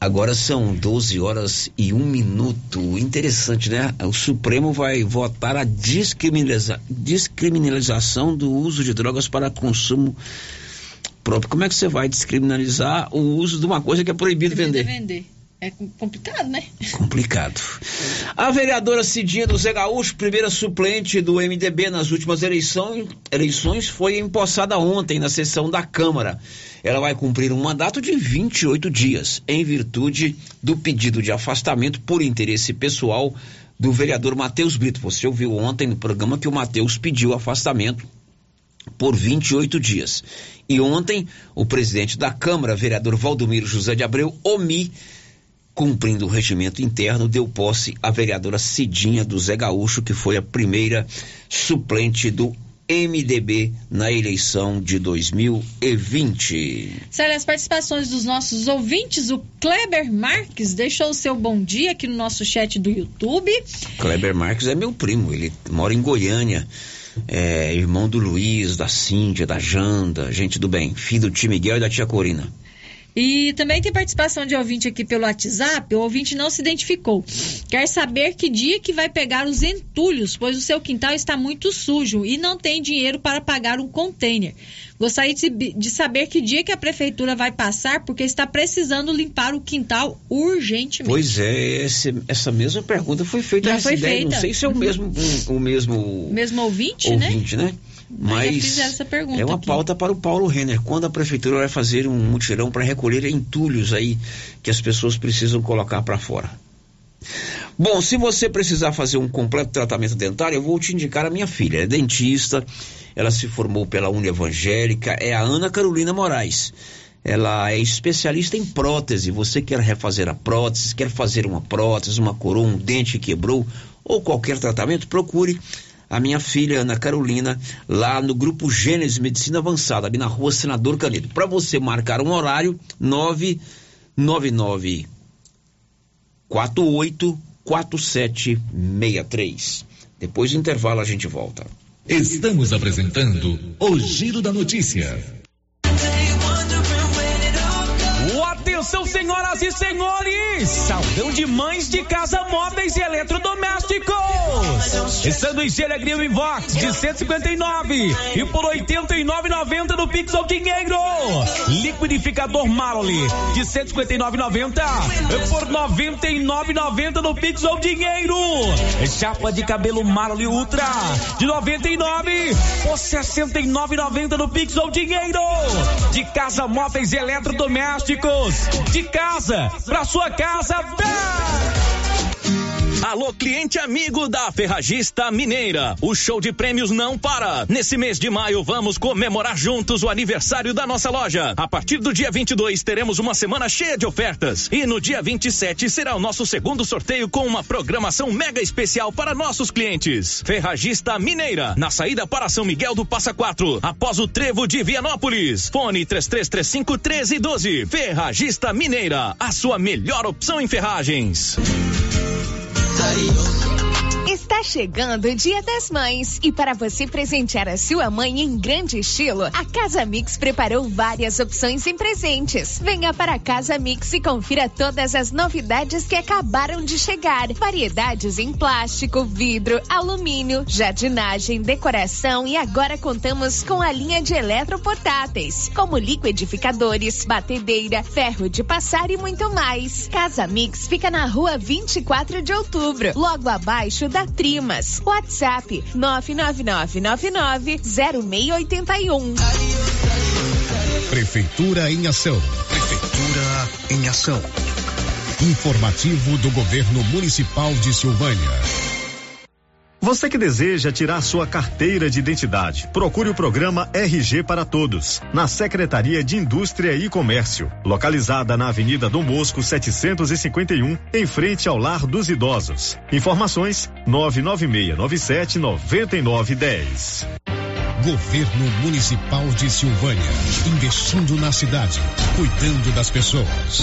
Agora são 12 horas e um minuto. Interessante, né? O Supremo vai votar a descriminaliza descriminalização do uso de drogas para consumo próprio. Como é que você vai descriminalizar o uso de uma coisa que é proibido vender? vender. É complicado, né? Complicado. A vereadora Cidinha do Zé Gaúcho, primeira suplente do MDB nas últimas eleições, eleições, foi empossada ontem na sessão da Câmara. Ela vai cumprir um mandato de 28 dias, em virtude do pedido de afastamento por interesse pessoal do vereador Matheus Brito. Você ouviu ontem no programa que o Matheus pediu afastamento por 28 dias. E ontem, o presidente da Câmara, vereador Valdomiro José de Abreu, OMI, cumprindo o regimento interno, deu posse à vereadora Cidinha do Zé Gaúcho, que foi a primeira suplente do MDB na eleição de 2020. Sério, as participações dos nossos ouvintes, o Kleber Marques deixou o seu bom dia aqui no nosso chat do YouTube. Kleber Marques é meu primo, ele mora em Goiânia é, irmão do Luiz, da Cíntia, da Janda, gente do bem, filho do tio Miguel e da tia Corina. E também tem participação de ouvinte aqui pelo WhatsApp. O ouvinte não se identificou. Quer saber que dia que vai pegar os entulhos, pois o seu quintal está muito sujo e não tem dinheiro para pagar um container. Gostaria de, saber que dia que a prefeitura vai passar, porque está precisando limpar o quintal urgentemente. Pois é, esse, essa mesma pergunta foi feita. Já foi ideia. feita. Não sei se é o mesmo, um, o mesmo, mesmo ouvinte, ouvinte né? né? Mas pergunta é uma aqui. pauta para o Paulo Renner. Quando a prefeitura vai fazer um mutirão para recolher entulhos aí que as pessoas precisam colocar para fora. Bom, se você precisar fazer um completo tratamento dentário, eu vou te indicar a minha filha. É dentista, ela se formou pela Uni Evangélica, é a Ana Carolina Moraes. Ela é especialista em prótese. Você quer refazer a prótese, quer fazer uma prótese, uma coroa, um dente que quebrou ou qualquer tratamento, procure a minha filha Ana Carolina lá no grupo Gênesis Medicina Avançada, ali na rua Senador Canedo. Para você marcar um horário, 999 48 4763. Depois do intervalo a gente volta. Estamos apresentando o Giro da Notícia. Atenção, senhoras e senhores! Saldão de mães de casa móveis e eletrodomésticos! E sanduicheira Grill Invox de 159 e por 89,90 no Pix ao Dinheiro. Liquidificador Marley de 159,90 e por 99,90 no Pix ao Dinheiro. Chapa de cabelo Marley Ultra de 99 por 69,90 no Pix ao Dinheiro. De casa móveis e eletrodomésticos de casa, pra sua casa, vem! Alô, cliente amigo da Ferragista Mineira. O show de prêmios não para. Nesse mês de maio, vamos comemorar juntos o aniversário da nossa loja. A partir do dia 22, teremos uma semana cheia de ofertas. E no dia 27 será o nosso segundo sorteio com uma programação mega especial para nossos clientes. Ferragista Mineira, na saída para São Miguel do Passa Quatro, após o trevo de Vianópolis. Fone 3335 1312. Ferragista Mineira, a sua melhor opção em ferragens. somebody. Está chegando o Dia das Mães e para você presentear a sua mãe em grande estilo, a Casa Mix preparou várias opções em presentes. Venha para a Casa Mix e confira todas as novidades que acabaram de chegar. Variedades em plástico, vidro, alumínio, jardinagem, decoração e agora contamos com a linha de eletroportáteis, como liquidificadores, batedeira, ferro de passar e muito mais. Casa Mix fica na rua 24 de outubro, logo abaixo da Trimas. WhatsApp 999990681. Prefeitura em ação. Prefeitura em ação. Informativo do Governo Municipal de Silvânia. Você que deseja tirar sua carteira de identidade, procure o programa RG para Todos, na Secretaria de Indústria e Comércio, localizada na Avenida Dom Bosco 751, em frente ao Lar dos Idosos. Informações: 99697 9910. Governo Municipal de Silvânia, investindo na cidade, cuidando das pessoas.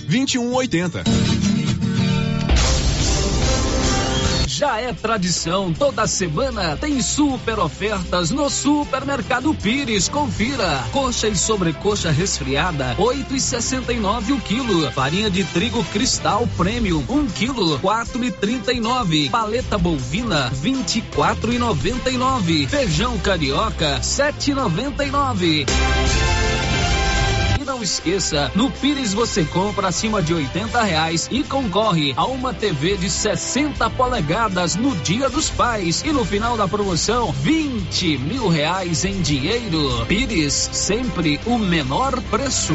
2180. Já é tradição, toda semana tem super ofertas no Supermercado Pires. Confira. Coxa e sobrecoxa resfriada, 8,69 o quilo. Farinha de trigo cristal premium, 1 quilo, 4,39. Paleta bovina, 24,99. Feijão carioca, 7,99. Esqueça, no Pires você compra acima de 80 reais e concorre a uma TV de 60 polegadas no Dia dos Pais. E no final da promoção, 20 mil reais em dinheiro. Pires, sempre o menor preço.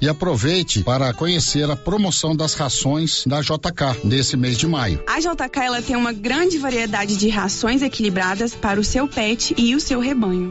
E aproveite para conhecer a promoção das rações da JK nesse mês de maio. A JK ela tem uma grande variedade de rações equilibradas para o seu pet e o seu rebanho.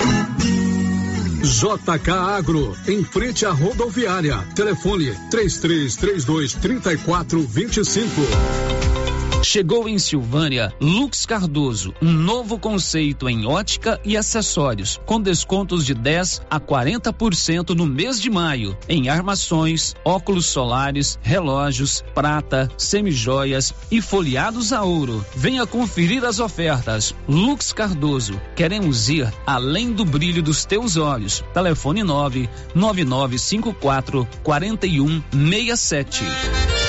JK Agro, em frente à rodoviária. Telefone 3332 3425. Chegou em Silvânia Lux Cardoso, um novo conceito em ótica e acessórios, com descontos de 10 a 40% no mês de maio, em armações, óculos solares, relógios, prata, semijoias e folheados a ouro. Venha conferir as ofertas. Lux Cardoso, queremos ir além do brilho dos teus olhos. Telefone 9 9954 4167.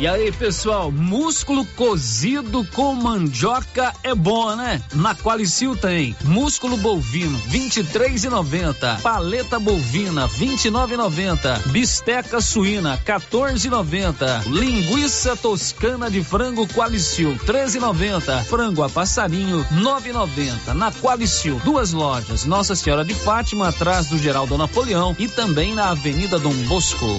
E aí, pessoal, músculo cozido com mandioca é bom, né? Na Qualicil tem músculo bovino 23,90, paleta bovina 29,90, bisteca suína 14,90, linguiça toscana de frango Qualicil 13,90, frango a passarinho 9,90. Na Qualicil, duas lojas, Nossa Senhora de Fátima atrás do Geraldo Napoleão e também na Avenida Dom Bosco.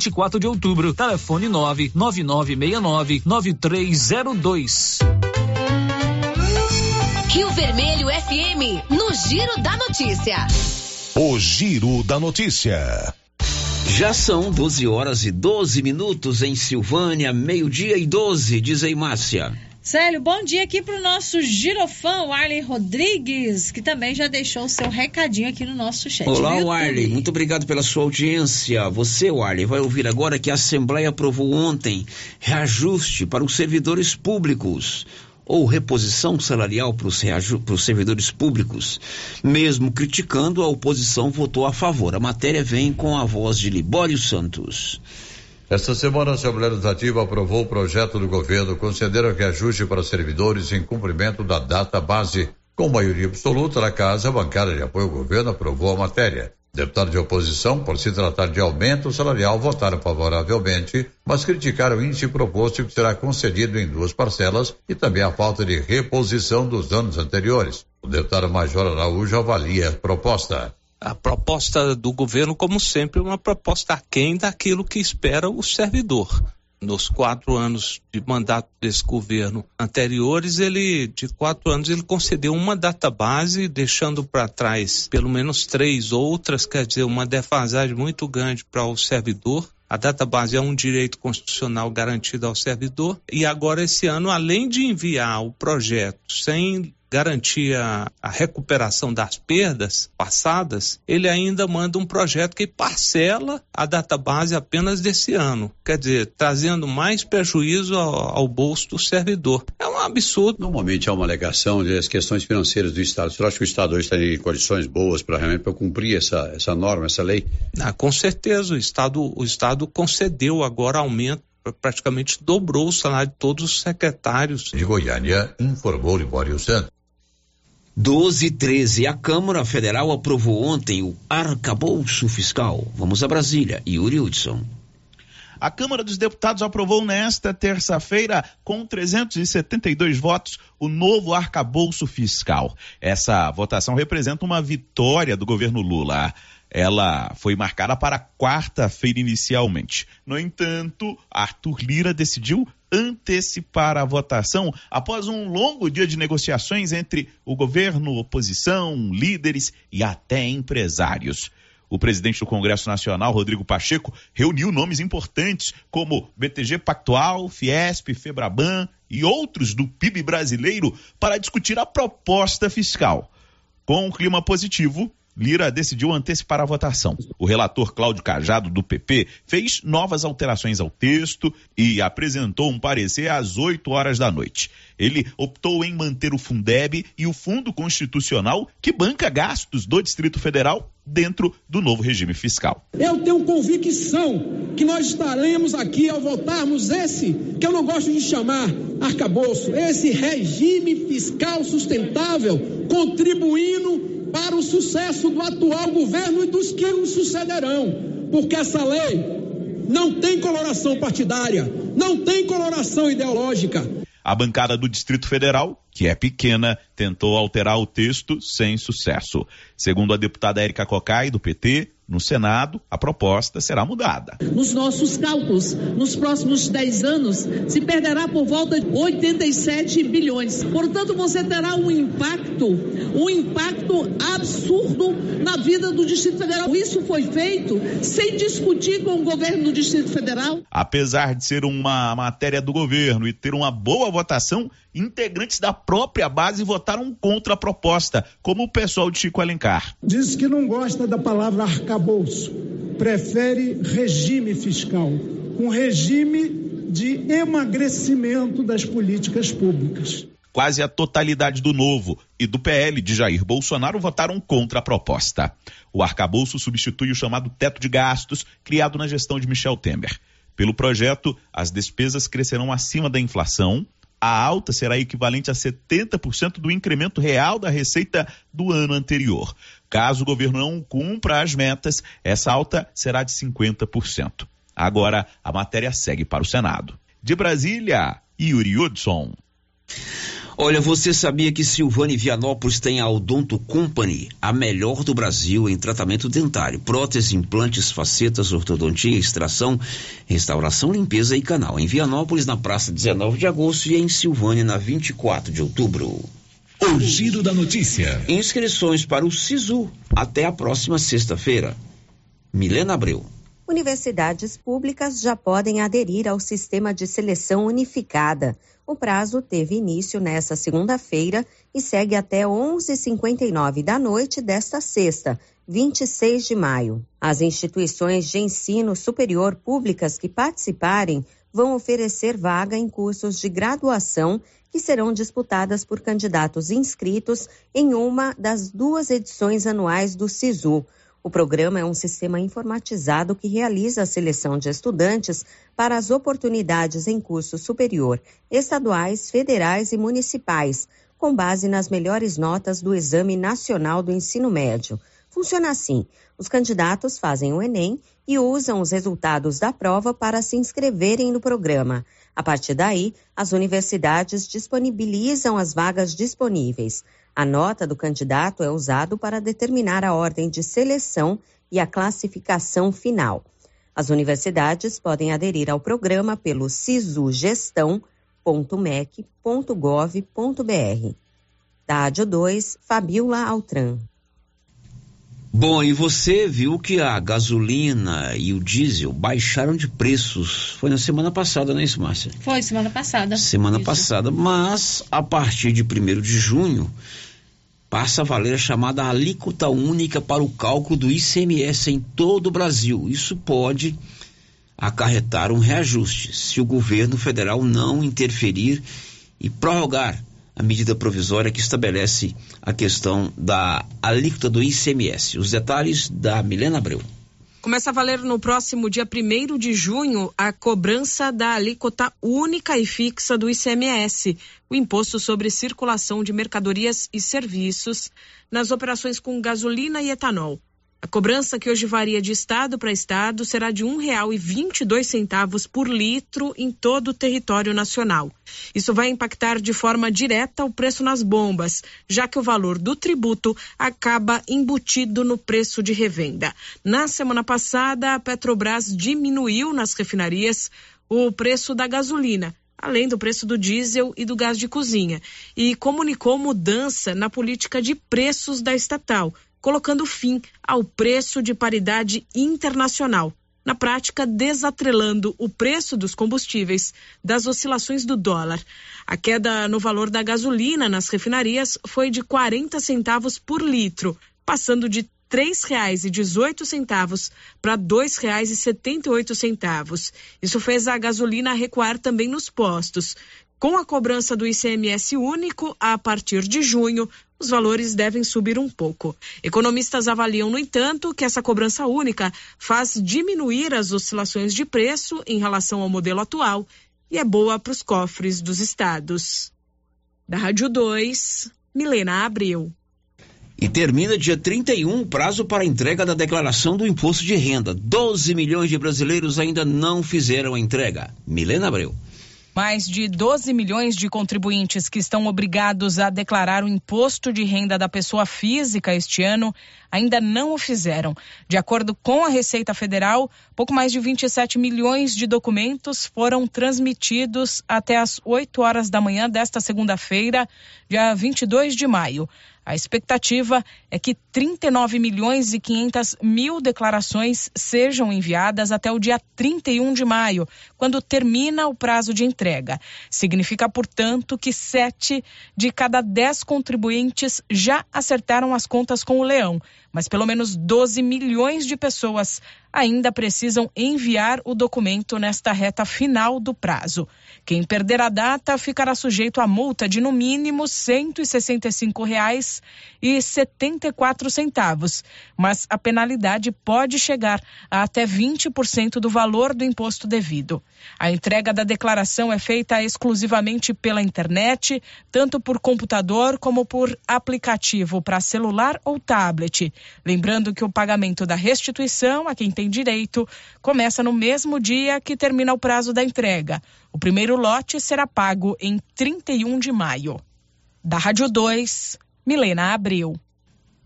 24 de Outubro. Telefone 99969 9302. Rio Vermelho FM, no Giro da Notícia. O Giro da Notícia. Já são 12 horas e 12 minutos em Silvânia, meio-dia e 12, diz aí, Márcia. Célio, bom dia aqui para o nosso girofã, o Arley Rodrigues, que também já deixou o seu recadinho aqui no nosso chat. Olá, Arley, muito obrigado pela sua audiência. Você, Arley, vai ouvir agora que a Assembleia aprovou ontem reajuste para os servidores públicos ou reposição salarial para os servidores públicos. Mesmo criticando, a oposição votou a favor. A matéria vem com a voz de Libório Santos. Esta semana, a Assembleia Legislativa aprovou o projeto do governo concedendo reajuste para servidores em cumprimento da data base. Com maioria absoluta na casa, a bancada de apoio ao governo aprovou a matéria. Deputados de oposição, por se tratar de aumento salarial, votaram favoravelmente, mas criticaram o índice proposto que será concedido em duas parcelas e também a falta de reposição dos anos anteriores. O deputado Major Araújo avalia a proposta. A proposta do governo, como sempre, é uma proposta aquém daquilo que espera o servidor. Nos quatro anos de mandato desse governo anteriores, ele, de quatro anos, ele concedeu uma database, deixando para trás pelo menos três outras, quer dizer, uma defasagem muito grande para o servidor. A database é um direito constitucional garantido ao servidor. E agora, esse ano, além de enviar o projeto sem garantir a, a, recuperação das perdas passadas, ele ainda manda um projeto que parcela a database apenas desse ano. Quer dizer, trazendo mais prejuízo ao, ao bolso do servidor. É um absurdo. Normalmente há uma alegação das questões financeiras do Estado. Você acha que o Estado hoje está em condições boas para realmente pra cumprir essa, essa norma, essa lei? Ah, com certeza. O Estado, o Estado concedeu agora aumento praticamente dobrou o salário de todos os secretários. De Goiânia, informou Libório Santos. 12 e 13. A Câmara Federal aprovou ontem o arcabouço fiscal. Vamos a Brasília. Yuri Hudson. A Câmara dos Deputados aprovou nesta terça-feira, com 372 votos, o novo arcabouço fiscal. Essa votação representa uma vitória do governo Lula ela foi marcada para quarta-feira inicialmente. No entanto, Arthur Lira decidiu antecipar a votação após um longo dia de negociações entre o governo, oposição, líderes e até empresários. O presidente do Congresso Nacional, Rodrigo Pacheco, reuniu nomes importantes como BTG Pactual, Fiesp, Febraban e outros do PIB brasileiro para discutir a proposta fiscal. Com um clima positivo, Lira decidiu antecipar a votação. O relator Cláudio Cajado, do PP, fez novas alterações ao texto e apresentou um parecer às 8 horas da noite. Ele optou em manter o Fundeb e o Fundo Constitucional, que banca gastos do Distrito Federal dentro do novo regime fiscal. Eu tenho convicção que nós estaremos aqui ao votarmos esse, que eu não gosto de chamar arcabouço, esse regime fiscal sustentável, contribuindo para o sucesso do atual governo e dos que o sucederão, porque essa lei não tem coloração partidária, não tem coloração ideológica. A bancada do Distrito Federal, que é pequena, tentou alterar o texto sem sucesso. Segundo a deputada Érica Cocai, do PT, no Senado, a proposta será mudada. Nos nossos cálculos, nos próximos 10 anos, se perderá por volta de 87 bilhões. Portanto, você terá um impacto, um impacto absurdo na vida do Distrito Federal. Isso foi feito sem discutir com o governo do Distrito Federal. Apesar de ser uma matéria do governo e ter uma boa votação, integrantes da própria base votaram contra a proposta, como o pessoal de Chico Alencar. Diz que não gosta da palavra arcabouço, prefere regime fiscal, um regime de emagrecimento das políticas públicas. Quase a totalidade do Novo e do PL de Jair Bolsonaro votaram contra a proposta. O arcabouço substitui o chamado teto de gastos criado na gestão de Michel Temer. Pelo projeto, as despesas crescerão acima da inflação a alta será equivalente a 70% do incremento real da receita do ano anterior. Caso o governo não cumpra as metas, essa alta será de 50%. Agora, a matéria segue para o Senado. De Brasília, Yuri Hudson. Olha, você sabia que Silvane Vianópolis tem a Odonto Company, a melhor do Brasil em tratamento dentário, prótese, implantes, facetas, ortodontia, extração, restauração, limpeza e canal. Em Vianópolis, na praça 19 de agosto e em Silvânia, na 24 de outubro. O giro da notícia. Inscrições para o SISU até a próxima sexta-feira. Milena Abreu. Universidades públicas já podem aderir ao sistema de seleção unificada. O prazo teve início nesta segunda-feira e segue até 11h59 da noite desta sexta, 26 de maio. As instituições de ensino superior públicas que participarem vão oferecer vaga em cursos de graduação que serão disputadas por candidatos inscritos em uma das duas edições anuais do SISU o programa é um sistema informatizado que realiza a seleção de estudantes para as oportunidades em curso superior, estaduais, federais e municipais, com base nas melhores notas do Exame Nacional do Ensino Médio. Funciona assim: os candidatos fazem o Enem e usam os resultados da prova para se inscreverem no programa. A partir daí, as universidades disponibilizam as vagas disponíveis. A nota do candidato é usado para determinar a ordem de seleção e a classificação final. As universidades podem aderir ao programa pelo sisugestão.mec.gov.br. Da Rádio 2, Fabiola Altran. Bom, e você viu que a gasolina e o diesel baixaram de preços. Foi na semana passada, não é isso, Márcia? Foi semana passada. Semana isso. passada. Mas, a partir de 1 de junho, passa a valer a chamada alíquota única para o cálculo do ICMS em todo o Brasil. Isso pode acarretar um reajuste se o governo federal não interferir e prorrogar a medida provisória que estabelece a questão da alíquota do ICMS. Os detalhes da Milena Abreu. Começa a valer no próximo dia 1 de junho a cobrança da alíquota única e fixa do ICMS, o imposto sobre circulação de mercadorias e serviços, nas operações com gasolina e etanol. A cobrança, que hoje varia de estado para estado, será de R$ 1,22 por litro em todo o território nacional. Isso vai impactar de forma direta o preço nas bombas, já que o valor do tributo acaba embutido no preço de revenda. Na semana passada, a Petrobras diminuiu nas refinarias o preço da gasolina além do preço do diesel e do gás de cozinha, e comunicou mudança na política de preços da estatal, colocando fim ao preço de paridade internacional. Na prática, desatrelando o preço dos combustíveis das oscilações do dólar. A queda no valor da gasolina nas refinarias foi de 40 centavos por litro, passando de R$ 3,18 para R$ 2,78. Isso fez a gasolina recuar também nos postos. Com a cobrança do ICMS único, a partir de junho, os valores devem subir um pouco. Economistas avaliam, no entanto, que essa cobrança única faz diminuir as oscilações de preço em relação ao modelo atual e é boa para os cofres dos estados. Da Rádio 2, Milena Abreu. E termina dia 31 o prazo para a entrega da declaração do imposto de renda. 12 milhões de brasileiros ainda não fizeram a entrega. Milena Abreu. Mais de 12 milhões de contribuintes que estão obrigados a declarar o imposto de renda da pessoa física este ano ainda não o fizeram. De acordo com a Receita Federal, pouco mais de 27 milhões de documentos foram transmitidos até as 8 horas da manhã desta segunda-feira, dia 22 de maio. A expectativa é que 39 milhões e 500 mil declarações sejam enviadas até o dia 31 de maio, quando termina o prazo de entrega. Significa, portanto, que sete de cada dez contribuintes já acertaram as contas com o leão, mas pelo menos 12 milhões de pessoas ainda precisam enviar o documento nesta reta final do prazo. Quem perder a data ficará sujeito a multa de no mínimo R$ 165,74, mas a penalidade pode chegar a até 20% do valor do imposto devido. A entrega da declaração é feita exclusivamente pela internet, tanto por computador como por aplicativo para celular ou tablet. Lembrando que o pagamento da restituição a quem tem direito começa no mesmo dia que termina o prazo da entrega. O primeiro lote será pago em 31 de maio. Da Rádio 2, Milena Abreu.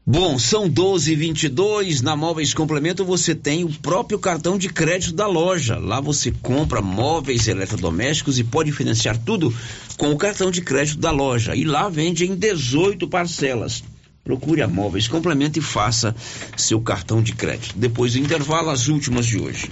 Bom, são 12 e 22 Na Móveis Complemento você tem o próprio cartão de crédito da loja. Lá você compra móveis eletrodomésticos e pode financiar tudo com o cartão de crédito da loja. E lá vende em 18 parcelas. Procure a Móveis Complemento e faça seu cartão de crédito. Depois do intervalo, as últimas de hoje.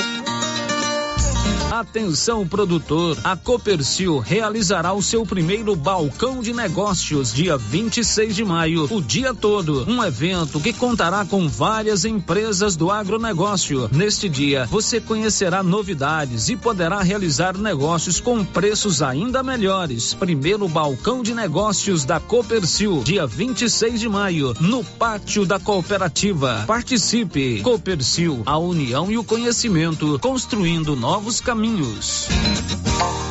Atenção produtor, a Copercil realizará o seu primeiro balcão de negócios dia 26 de maio, o dia todo. Um evento que contará com várias empresas do agronegócio. Neste dia, você conhecerá novidades e poderá realizar negócios com preços ainda melhores. Primeiro balcão de negócios da Copercil, dia 26 de maio, no pátio da cooperativa. Participe. Copercil, a união e o conhecimento, construindo novos caminhos caminhos.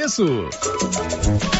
preço.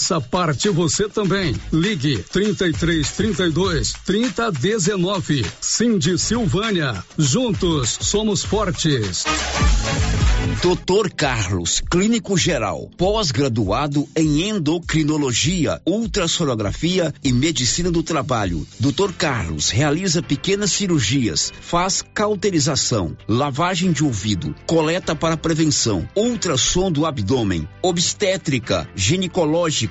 Faça parte você também. Ligue 33 32 30 19. Cindy Silvânia. Juntos somos fortes. Doutor Carlos, clínico geral, pós-graduado em endocrinologia, ultrassonografia e medicina do trabalho. Doutor Carlos realiza pequenas cirurgias, faz cauterização, lavagem de ouvido, coleta para prevenção, ultrassom do abdômen, obstétrica, ginecológica,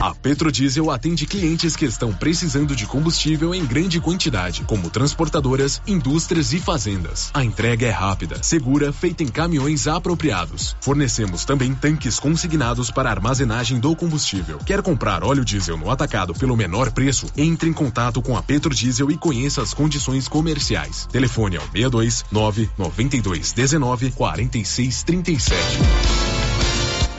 A Petrodiesel atende clientes que estão precisando de combustível em grande quantidade, como transportadoras, indústrias e fazendas. A entrega é rápida, segura, feita em caminhões apropriados. Fornecemos também tanques consignados para armazenagem do combustível. Quer comprar óleo diesel no atacado pelo menor preço? Entre em contato com a Petrodiesel e conheça as condições comerciais. Telefone ao 62 9 92 19 46 37.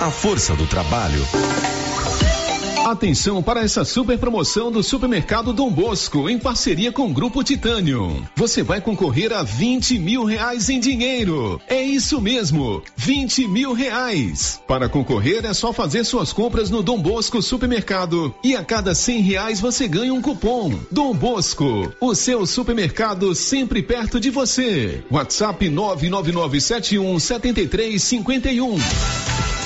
A força do trabalho. Atenção para essa super promoção do Supermercado Dom Bosco, em parceria com o Grupo Titânio. Você vai concorrer a 20 mil reais em dinheiro. É isso mesmo, 20 mil reais. Para concorrer é só fazer suas compras no Dom Bosco Supermercado e a cada 100 reais você ganha um cupom. Dom Bosco, o seu supermercado sempre perto de você. WhatsApp 99971 7351.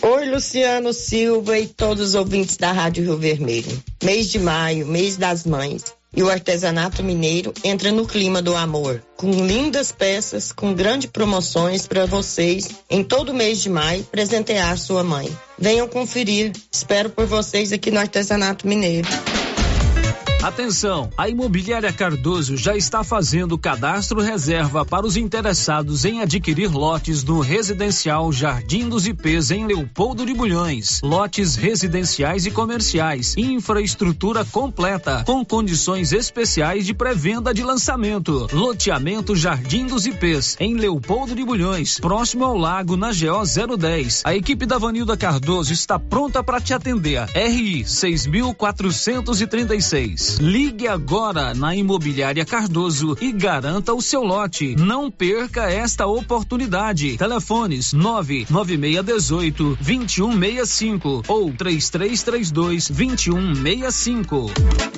Oi, Luciano Silva e todos os ouvintes da Rádio Rio Vermelho. Mês de maio, mês das mães. E o artesanato mineiro entra no clima do amor, com lindas peças, com grandes promoções para vocês em todo mês de maio presentear sua mãe. Venham conferir. Espero por vocês aqui no Artesanato Mineiro. Atenção, a Imobiliária Cardoso já está fazendo cadastro reserva para os interessados em adquirir lotes no residencial Jardim dos IPs em Leopoldo de Bulhões. Lotes residenciais e comerciais, infraestrutura completa, com condições especiais de pré-venda de lançamento. Loteamento Jardim dos IPs em Leopoldo de Bulhões, próximo ao lago na GO 010. A equipe da Vanilda Cardoso está pronta para te atender. RI 6436. Ligue agora na Imobiliária Cardoso e garanta o seu lote. Não perca esta oportunidade. Telefones 99618 2165 ou 3332 2165.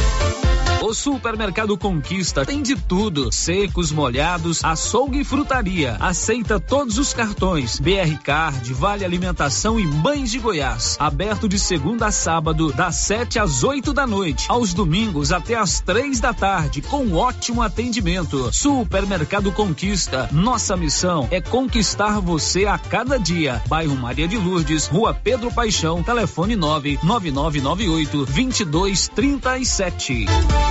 O Supermercado Conquista tem de tudo: secos, molhados, açougue e frutaria. Aceita todos os cartões: BR Card, Vale Alimentação e Mães de Goiás. Aberto de segunda a sábado, das 7 às 8 da noite. Aos domingos até às três da tarde, com ótimo atendimento. Supermercado Conquista. Nossa missão é conquistar você a cada dia. Bairro Maria de Lourdes, Rua Pedro Paixão, telefone 99998 2237.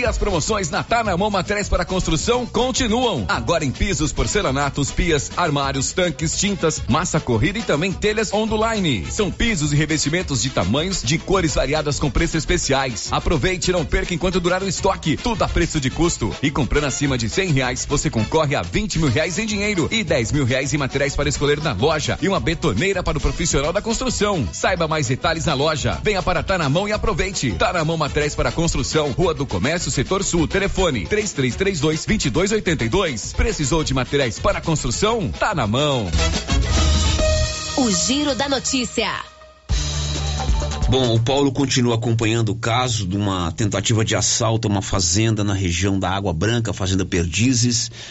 E as promoções na Tá na Mão Materiais para Construção continuam. Agora em pisos, porcelanatos, pias, armários, tanques, tintas, massa corrida e também telhas Onduline. São pisos e revestimentos de tamanhos, de cores variadas com preços especiais. Aproveite e não perca enquanto durar o estoque. Tudo a preço de custo. E comprando acima de cem reais, você concorre a 20 mil reais em dinheiro e 10 mil reais em materiais para escolher na loja e uma betoneira para o profissional da construção. Saiba mais detalhes na loja. Venha para Tá na Mão e aproveite. Tá na Mão Materiais para Construção, Rua do Comércio, Setor Sul, telefone 3332 2282. Precisou de materiais para construção? Tá na mão. O Giro da Notícia. Bom, o Paulo continua acompanhando o caso de uma tentativa de assalto a uma fazenda na região da Água Branca, Fazenda Perdizes.